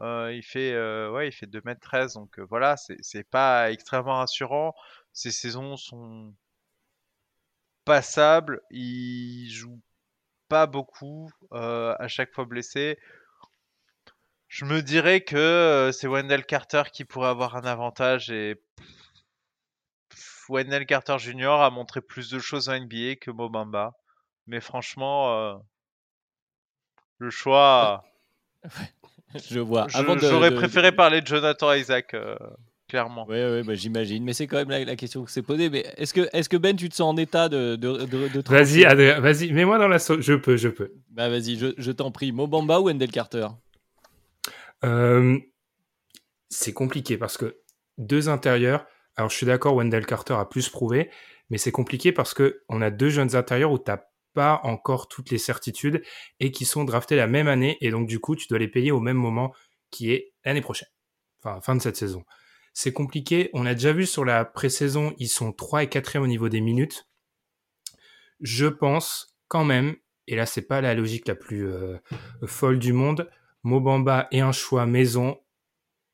il fait ouais, fait 2m13 donc voilà, c'est pas extrêmement rassurant. Ses saisons sont passable. Il joue pas beaucoup, euh, à chaque fois blessé. Je me dirais que euh, c'est Wendell Carter qui pourrait avoir un avantage et Wendell Carter Jr. a montré plus de choses en NBA que Mobamba. Mais franchement, euh, le choix. Je vois. J'aurais préféré parler de Jonathan Isaac, euh, clairement. Oui, ouais, bah, j'imagine. Mais c'est quand même la, question qui s'est posée. Mais est-ce que, est que Ben, tu te sens en état de, de, de, Vas-y, vas-y, mets-moi dans la sauce. Je peux, je peux. Bah vas-y, je, je t'en prie. Mobamba ou Wendell Carter? Euh, C'est compliqué parce que deux intérieurs. Alors je suis d'accord, Wendell Carter a plus prouvé, mais c'est compliqué parce que on a deux jeunes intérieurs où t'as pas encore toutes les certitudes et qui sont draftés la même année et donc du coup tu dois les payer au même moment qui est l'année prochaine. Enfin, fin de cette saison. C'est compliqué. On a déjà vu sur la pré-saison, ils sont 3 et 4 au niveau des minutes. Je pense quand même, et là c'est pas la logique la plus euh, folle du monde, Mobamba est un choix maison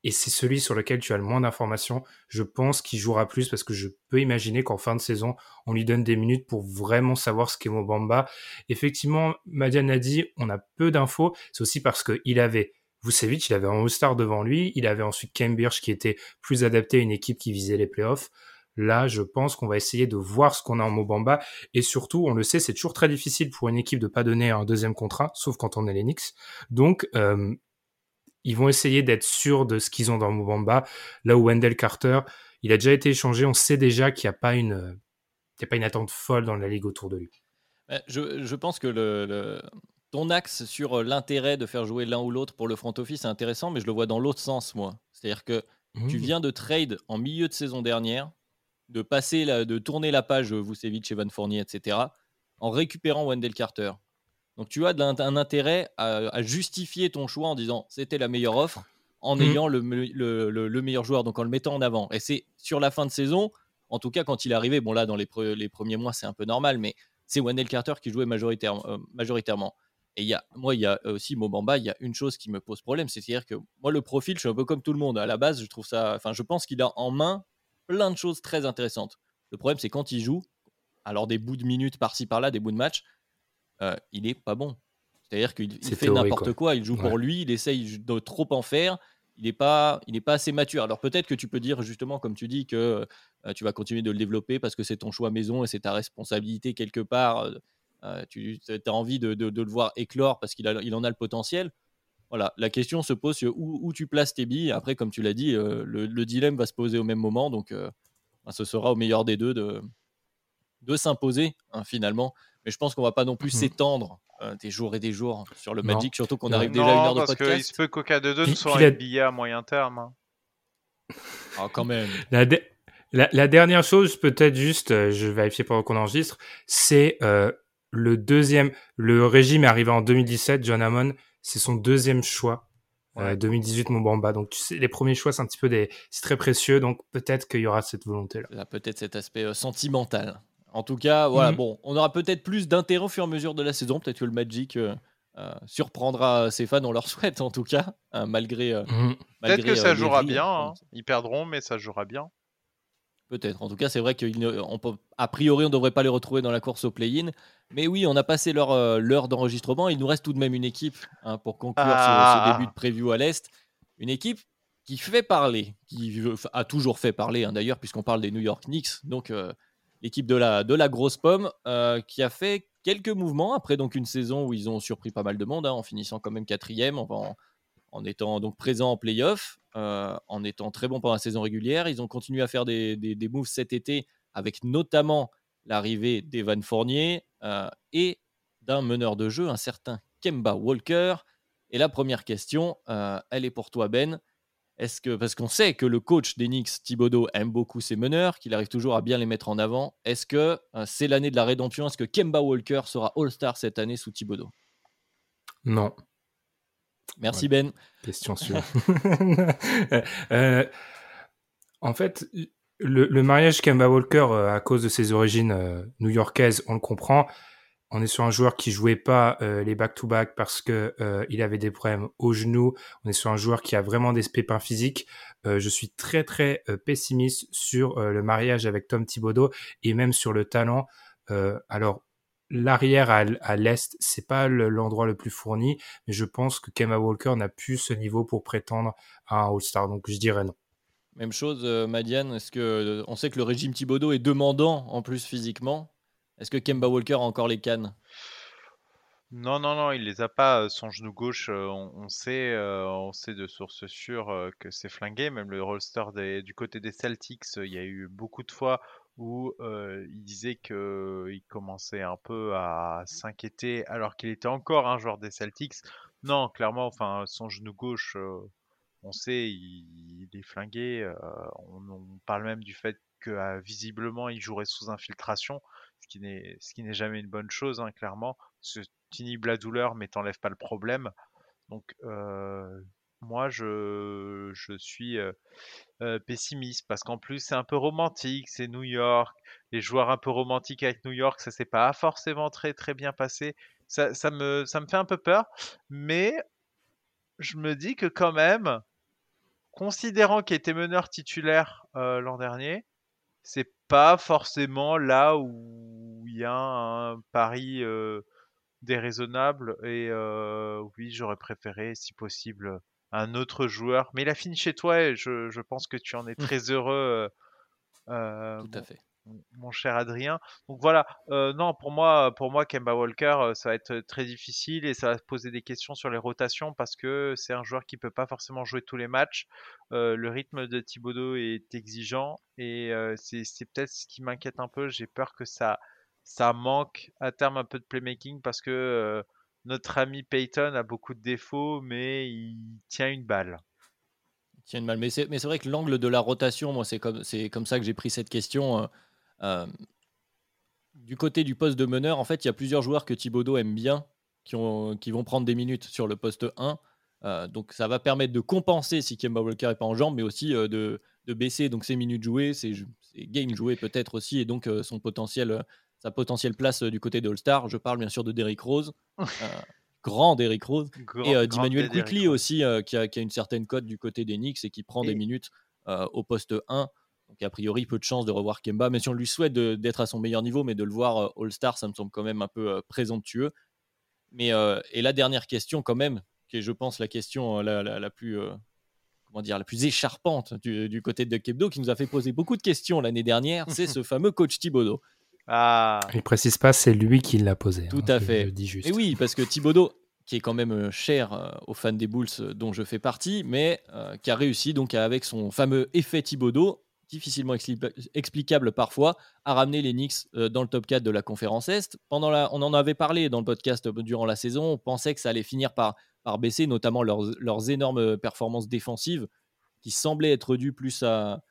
et c'est celui sur lequel tu as le moins d'informations. Je pense qu'il jouera plus parce que je peux imaginer qu'en fin de saison, on lui donne des minutes pour vraiment savoir ce qu'est Mobamba. Effectivement, Madiane a dit, on a peu d'infos. C'est aussi parce qu'il avait Vucevic, il avait un All-Star devant lui. Il avait ensuite Cambridge qui était plus adapté à une équipe qui visait les playoffs. Là, je pense qu'on va essayer de voir ce qu'on a en Mobamba. Et surtout, on le sait, c'est toujours très difficile pour une équipe de pas donner un deuxième contrat, sauf quand on est les Knicks. Donc, euh, ils vont essayer d'être sûrs de ce qu'ils ont dans Mobamba. Là où Wendell Carter, il a déjà été échangé, on sait déjà qu'il n'y a pas une, a pas une attente folle dans la ligue autour de lui. Je, pense que le, ton axe sur l'intérêt de faire jouer l'un ou l'autre pour le front office est intéressant, mais je le vois dans l'autre sens, moi. C'est-à-dire que tu mmh. viens de trade en milieu de saison dernière, de passer de tourner la page Vucevic, Evan Fournier, etc., en récupérant Wendell Carter. Donc tu as un, intérêt à, justifier ton choix en disant c'était la meilleure offre en mmh. ayant le, meilleur joueur, donc en le mettant en avant. Et c'est sur la fin de saison, en tout cas quand il est arrivé, bon là dans les, premiers mois c'est un peu normal, mais c'est Wendell Carter qui jouait euh, majoritairement. Et y a, moi, il y a aussi Mobamba, il y a une chose qui me pose problème, c'est-à-dire que moi, le profil, je suis un peu comme tout le monde. À la base, je trouve ça, enfin, je pense qu'il a en main plein de choses très intéressantes. Le problème, c'est quand il joue, alors des bouts de minutes par-ci par-là, des bouts de match, euh, il est pas bon. C'est-à-dire qu'il fait n'importe quoi. il joue pour lui, il essaye de trop en faire, il n'est pas, il pas assez mature. Alors peut-être que tu peux dire justement, comme tu dis, que euh, tu vas continuer de le développer parce que c'est ton choix maison et c'est ta responsabilité quelque part. Euh, tu as envie de, de, le voir éclore parce qu'il il en a le potentiel. Voilà, la question se pose où, où tu places tes billes. Après, comme tu l'as dit, le, dilemme va se poser au même moment. Donc, bah, ce sera au meilleur des deux de, de s'imposer hein, finalement mais je pense qu'on va pas non plus mmh s'étendre euh, des jours et des jours sur le Magic, surtout qu'on arrive déjà à une heure de podcast. parce qu'il se peut qu'aucun de deux ne soit un billet à moyen terme. Hein. Ah, quand même. La, dernière chose, peut-être juste, euh, je vais vérifier pendant qu'on enregistre, c'est euh, le deuxième. Le régime est arrivé en 2017, John Hammond, c'est son deuxième choix. 2018 Bamba. Donc tu sais, les premiers choix c'est un petit peu des, c'est très précieux. Donc peut-être qu'il y aura cette volonté là. Peut-être cet aspect sentimental. En tout cas, voilà, mhm. bon, on aura peut-être plus d'intérêt au fur et à mesure de la saison. Peut-être que le Magic euh, euh, surprendra ses fans, on leur souhaite en tout cas, hein, malgré. Euh, mhm. Peut-être que ça jouera bien. Hein. Ils perdront, mais ça jouera bien. Peut-être. En tout cas, c'est vrai qu'a priori, on ne devrait pas les retrouver dans la course au play-in. Mais oui, on a passé l'heure d'enregistrement. Il nous reste tout de même une équipe hein, pour conclure ce, ah. début de preview à l'Est. Une équipe qui fait parler, qui a toujours fait parler d'ailleurs, puisqu'on parle des New York Knicks. Donc, l'équipe de la, de la grosse pomme, euh, qui a fait quelques mouvements après donc une saison où ils ont surpris pas mal de monde, hein, en finissant quand même quatrième, en, en étant donc présent en playoff, euh, en étant très bon pendant la saison régulière. Ils ont continué à faire des, des, moves cet été, avec notamment l'arrivée d'Evan Fournier euh, et d'un meneur de jeu, un certain Kemba Walker. Et la première question, elle est pour toi Ben. Est-ce que parce qu'on sait que le coach d'Enix, Thibodeau, aime beaucoup ses meneurs, qu'il arrive toujours à bien les mettre en avant. Est-ce que euh, c'est l'année de la rédemption? Est-ce que Kemba Walker sera All-Star cette année sous Thibodeau? Non. Merci Ben. Question sûre. Euh, en fait, le, mariage Kemba Walker, euh, à cause de ses origines new-yorkaises, on le comprend on est sur un joueur qui jouait pas euh, les back-to-back parce que euh, il avait des problèmes au genou. On est sur un joueur qui a vraiment des pépins physiques. Euh, je suis très très pessimiste sur le mariage avec Tom Thibodeau et même sur le talent. alors l'arrière à, à l'est, c'est pas l'endroit le, plus fourni, mais je pense que Kemba Walker n'a plus ce niveau pour prétendre à un All-Star. Donc je dirais non. Même chose, Madiane. Est-ce que on sait que le régime Thibodeau est demandant en plus physiquement Est-ce que Kemba Walker a encore les cannes? Non, non, non, il les a pas. Son genou gauche, on, sait, on sait de sources sûres que c'est flingué. Même le roster du côté des Celtics, il y a eu beaucoup de fois où il disait qu'il commençait un peu à s'inquiéter alors qu'il était encore un joueur des Celtics. Non, clairement, enfin, son genou gauche, on sait, il, est flingué. On, parle même du fait que visiblement il jouerait sous infiltration, ce qui n'est ce qui n'est jamais une bonne chose, hein, clairement. Ce inhibes la douleur, mais t'enlèves pas le problème. Donc moi, je, je suis pessimiste parce qu'en plus, c'est un peu romantique, c'est New York. Les joueurs un peu romantiques avec New York, ça s'est pas forcément très très bien passé. Ça, ça, me, ça me fait un peu peur, mais je me dis que quand même, considérant qu'il était meneur titulaire l'an dernier, c'est pas forcément là où il y a un pari déraisonnable. Et oui, j'aurais préféré, si possible, un autre joueur. Mais il a fini chez toi et je, je pense que tu en es mmh. très heureux. Tout à fait mon cher Adrien. Donc voilà, euh, non, pour moi, pour moi, Kemba Walker, euh, ça va être très difficile et ça va poser des questions sur les rotations parce que c'est un joueur qui peut pas forcément jouer tous les matchs. Euh, le rythme de Thibodeau est exigeant et c'est peut-être ce qui m'inquiète un peu. J'ai peur que ça, ça manque à terme un peu de playmaking parce que notre ami Peyton a beaucoup de défauts, mais il tient une balle. Il tient une balle. Mais c'est vrai que l'angle de la rotation, c'est comme, ça que j'ai pris cette question. Euh, du côté du poste de meneur, en fait, il y a plusieurs joueurs que Thibodeau aime bien qui, ont, qui vont prendre des minutes sur le poste 1. Euh, donc ça va permettre de compenser si Kemba Walker n'est pas en jambe, mais aussi euh, de, de, baisser donc ses minutes jouées, ses, games joués peut-être aussi, et donc son potentiel, sa potentielle place du côté de All-Star. Je parle bien sûr de Derrick Rose, grand Derrick Rose, et d'Emmanuel Quickly aussi, qui a, qui, a, une certaine cote du côté des Knicks et qui prend des minutes au poste 1. Donc a priori, peu de chance de revoir Kemba, mais si on lui souhaite d'être à son meilleur niveau, mais de le voir euh, All-Star, ça me semble quand même un peu euh, présomptueux. Mais, euh, et la dernière question quand même, qui est je pense la question la, plus comment dire, la plus écharpante du, côté de Kebdo, qui nous a fait poser beaucoup de questions l'année dernière, c'est ce fameux coach Thibodeau. Ah. Il précise pas, c'est lui qui l'a posé. Tout hein, à fait. Et oui, parce que Thibodeau, qui est quand même cher aux fans des Bulls dont je fais partie, mais qui a réussi donc avec son fameux effet Thibodeau difficilement explicable parfois, à ramener les Knicks euh, dans le top 4 de la conférence Est. Pendant la, on en avait parlé dans le podcast euh, durant la saison, on pensait que ça allait finir par, par baisser, notamment leurs, énormes performances défensives, qui semblaient être dues plus à,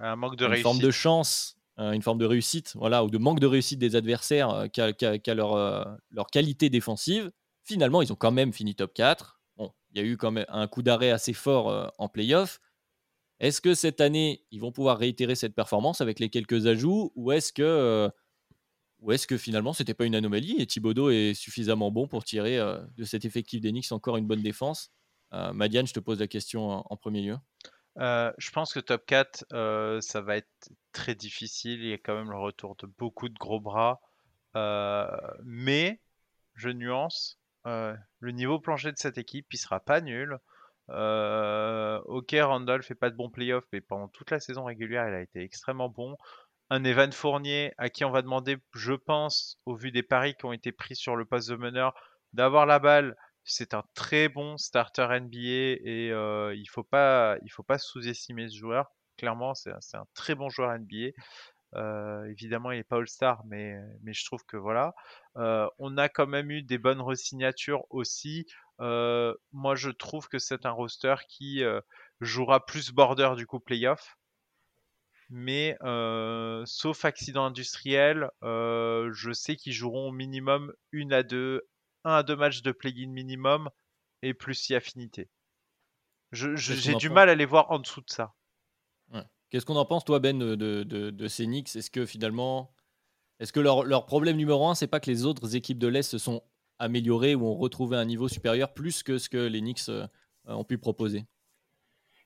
un manque de une forme de chance, euh, une forme de réussite, voilà, ou de manque de réussite des adversaires qu'à, leur, leur qualité défensive. Finalement, ils ont quand même fini top 4. Bon, il y a eu quand même un coup d'arrêt assez fort en playoff. Est-ce que cette année, ils vont pouvoir réitérer cette performance avec les quelques ajouts ou est-ce que, euh, ou est-ce que finalement, c'était pas une anomalie et Thibodeau est suffisamment bon pour tirer euh, de cet effectif d'Enix encore une bonne défense? Euh, Madiane, je te pose la question en, premier lieu. Je pense que top 4, ça va être très difficile. Il y a quand même le retour de beaucoup de gros bras. mais, je nuance, le niveau plancher de cette équipe, il sera pas nul. Euh, ok, Randall fait pas de bons playoffs, mais pendant toute la saison régulière, il a été extrêmement bon. Un Evan Fournier à qui on va demander, je pense, au vu des paris qui ont été pris sur le poste de meneur, d'avoir la balle. C'est un très bon starter NBA et il faut pas, faut pas sous-estimer ce joueur. Clairement, c'est un très bon joueur NBA. Évidemment, il n'est pas All-Star, mais, mais je trouve que voilà. On a quand même eu des bonnes resignatures aussi. Moi, je trouve que c'est un roster qui jouera plus border du coup playoff. Mais sauf accident industriel, je sais qu'ils joueront au minimum une à deux, un à deux matchs de play-in minimum et plus si affinité. J'ai du mal à les voir en dessous de ça. Qu'est-ce qu'on en pense, toi, Ben, de, de, de ces Knicks? Est-ce que finalement, est-ce que leur, leur, problème numéro un, c'est pas que les autres équipes de l'Est se sont améliorées ou ont retrouvé un niveau supérieur plus que ce que les Knicks euh, ont pu proposer?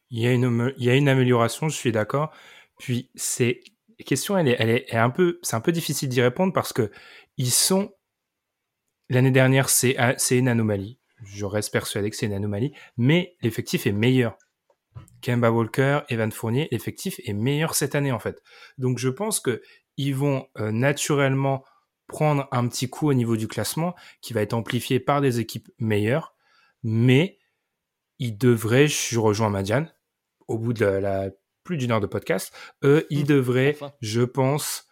Il y, a une, il y a une amélioration, je suis d'accord. Puis, c'est question, elle est, elle est, un peu, c'est un peu difficile d'y répondre parce que ils sont l'année dernière, c'est, c'est une anomalie. Je reste persuadé que c'est une anomalie, mais l'effectif est meilleur Kemba Walker, Evan Fournier, l'effectif est meilleur cette année en fait. Donc je pense que ils vont euh, naturellement prendre un petit coup au niveau du classement qui va être amplifié par des équipes meilleures, mais ils devraient, je rejoins Madiane, au bout de la, plus d'une heure de podcast, eux, ils mmh, devraient, je pense,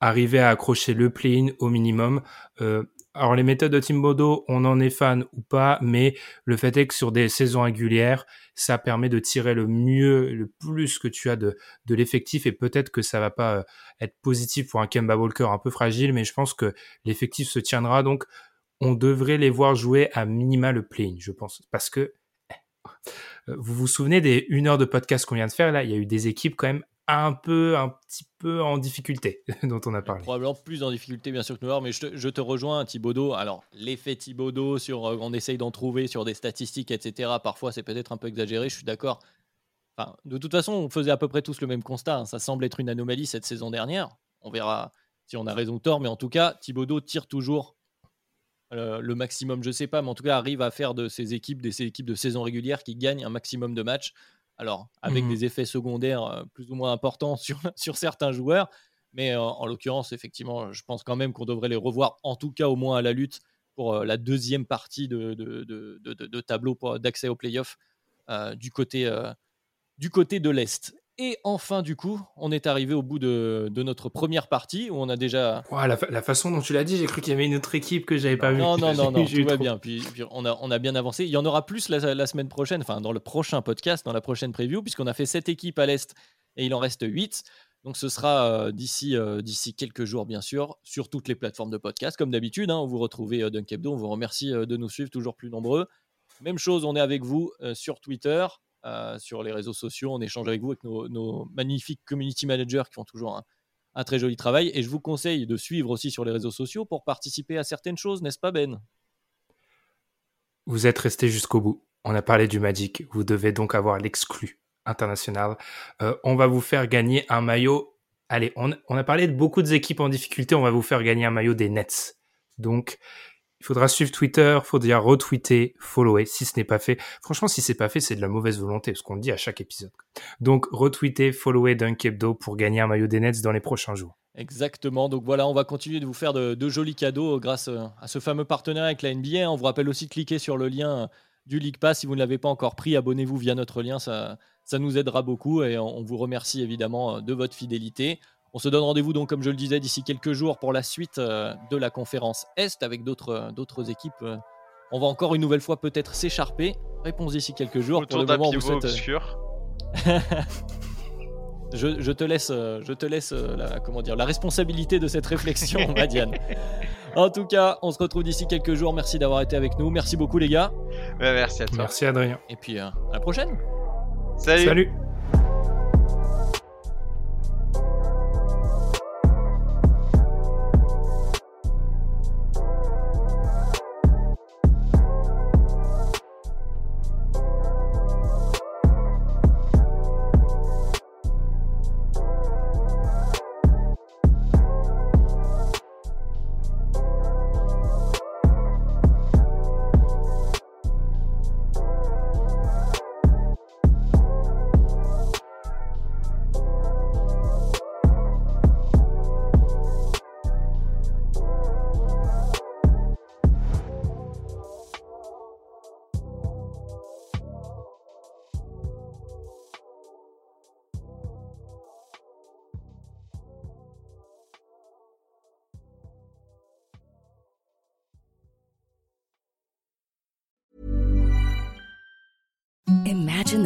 arriver à accrocher le play-in au minimum. Euh, alors les méthodes de Timbodo, on en est fan ou pas, mais le fait est que sur des saisons régulières, ça permet de tirer le mieux, le plus que tu as de, de l'effectif et peut-être que ça va pas euh, être positif pour un Kemba Walker un peu fragile, mais je pense que l'effectif se tiendra. Donc on devrait les voir jouer à minima le play je pense, parce que eh, vous vous souvenez des une heure de podcast qu'on vient de faire là, il y a eu des équipes quand même un peu, un petit peu en difficulté dont on a parlé. Probablement plus en difficulté bien sûr que nous, mais je te, rejoins Thibaudot. Alors l'effet Thibaudot sur, euh, on essaye d'en trouver sur des statistiques, etc. Parfois c'est peut-être un peu exagéré, je suis d'accord. De toute façon, on faisait à peu près tous le même constat. Hein. Ça semble être une anomalie cette saison dernière. On verra si on a raison ou tort, mais en tout cas, Thibaudot tire toujours euh, le maximum, je sais pas, mais en tout cas arrive à faire de ces équipes, des ces équipes de saison régulière qui gagnent un maximum de matchs. Alors, avec mmh des effets secondaires euh, plus ou moins importants sur, sur certains joueurs. Mais euh, en l'occurrence, effectivement, je pense quand même qu'on devrait les revoir, en tout cas au moins à la lutte pour euh, la deuxième partie de, de, de, de tableau d'accès aux playoffs du, côté, du côté de l'Est. Et enfin, du coup, on est arrivé au bout de, notre première partie où on a déjà. la, façon dont tu l'as dit, j'ai cru qu'il y avait une autre équipe que j'avais pas vue. Non, non, non, non, tout va bien. Puis, on, a, on a bien avancé. Il y en aura plus la, semaine prochaine, enfin, dans le prochain podcast, dans la prochaine preview, puisqu'on a fait 7 équipes à l'Est et il en reste 8. Donc ce sera euh, d'ici euh, d'ici quelques jours, bien sûr, sur toutes les plateformes de podcast. Comme d'habitude, hein, vous retrouvez euh, Dunkebdo. On vous remercie de nous suivre toujours plus nombreux. Même chose, on est avec vous sur Twitter, euh, sur les réseaux sociaux. On échange avec vous, avec nos, magnifiques community managers qui font toujours un, très joli travail. Et je vous conseille de suivre aussi sur les réseaux sociaux pour participer à certaines choses, n'est-ce pas Ben? Vous êtes resté jusqu'au bout. On a parlé du Magic. Vous devez donc avoir l'exclu international. Euh, on va vous faire gagner un maillot. Allez, on, on, a parlé de beaucoup d'équipes en difficulté. On va vous faire gagner un maillot des Nets. Donc, il faudra suivre Twitter, il faudra retweeter, follower si ce n'est pas fait. Franchement, si c'est pas fait, c'est de la mauvaise volonté, ce qu'on dit à chaque épisode. Donc, retweeter, follower Dunkebdo pour gagner un maillot des Nets dans les prochains jours. Exactement. Donc voilà, on va continuer de vous faire de, jolis cadeaux grâce euh, à ce fameux partenariat avec la NBA. On vous rappelle aussi de cliquer sur le lien euh, du League Pass. Si vous ne l'avez pas encore pris, abonnez-vous via notre lien. Ça, nous aidera beaucoup et on vous remercie évidemment euh, de votre fidélité. On se donne rendez-vous donc, comme je le disais, d'ici quelques jours pour la suite euh, de la conférence Est avec d'autres euh, d'autres équipes. Euh. On va encore une nouvelle fois peut-être s'écharper. Réponse d'ici quelques jours. pour le moment, vous obscur. je, te laisse, je te laisse la, comment dire, la responsabilité de cette réflexion, Madiane. En tout cas, on se retrouve d'ici quelques jours. Merci d'avoir été avec nous. Merci beaucoup, les gars. merci à toi. Merci, Adrien. Et puis, à la prochaine. Salut. Salut.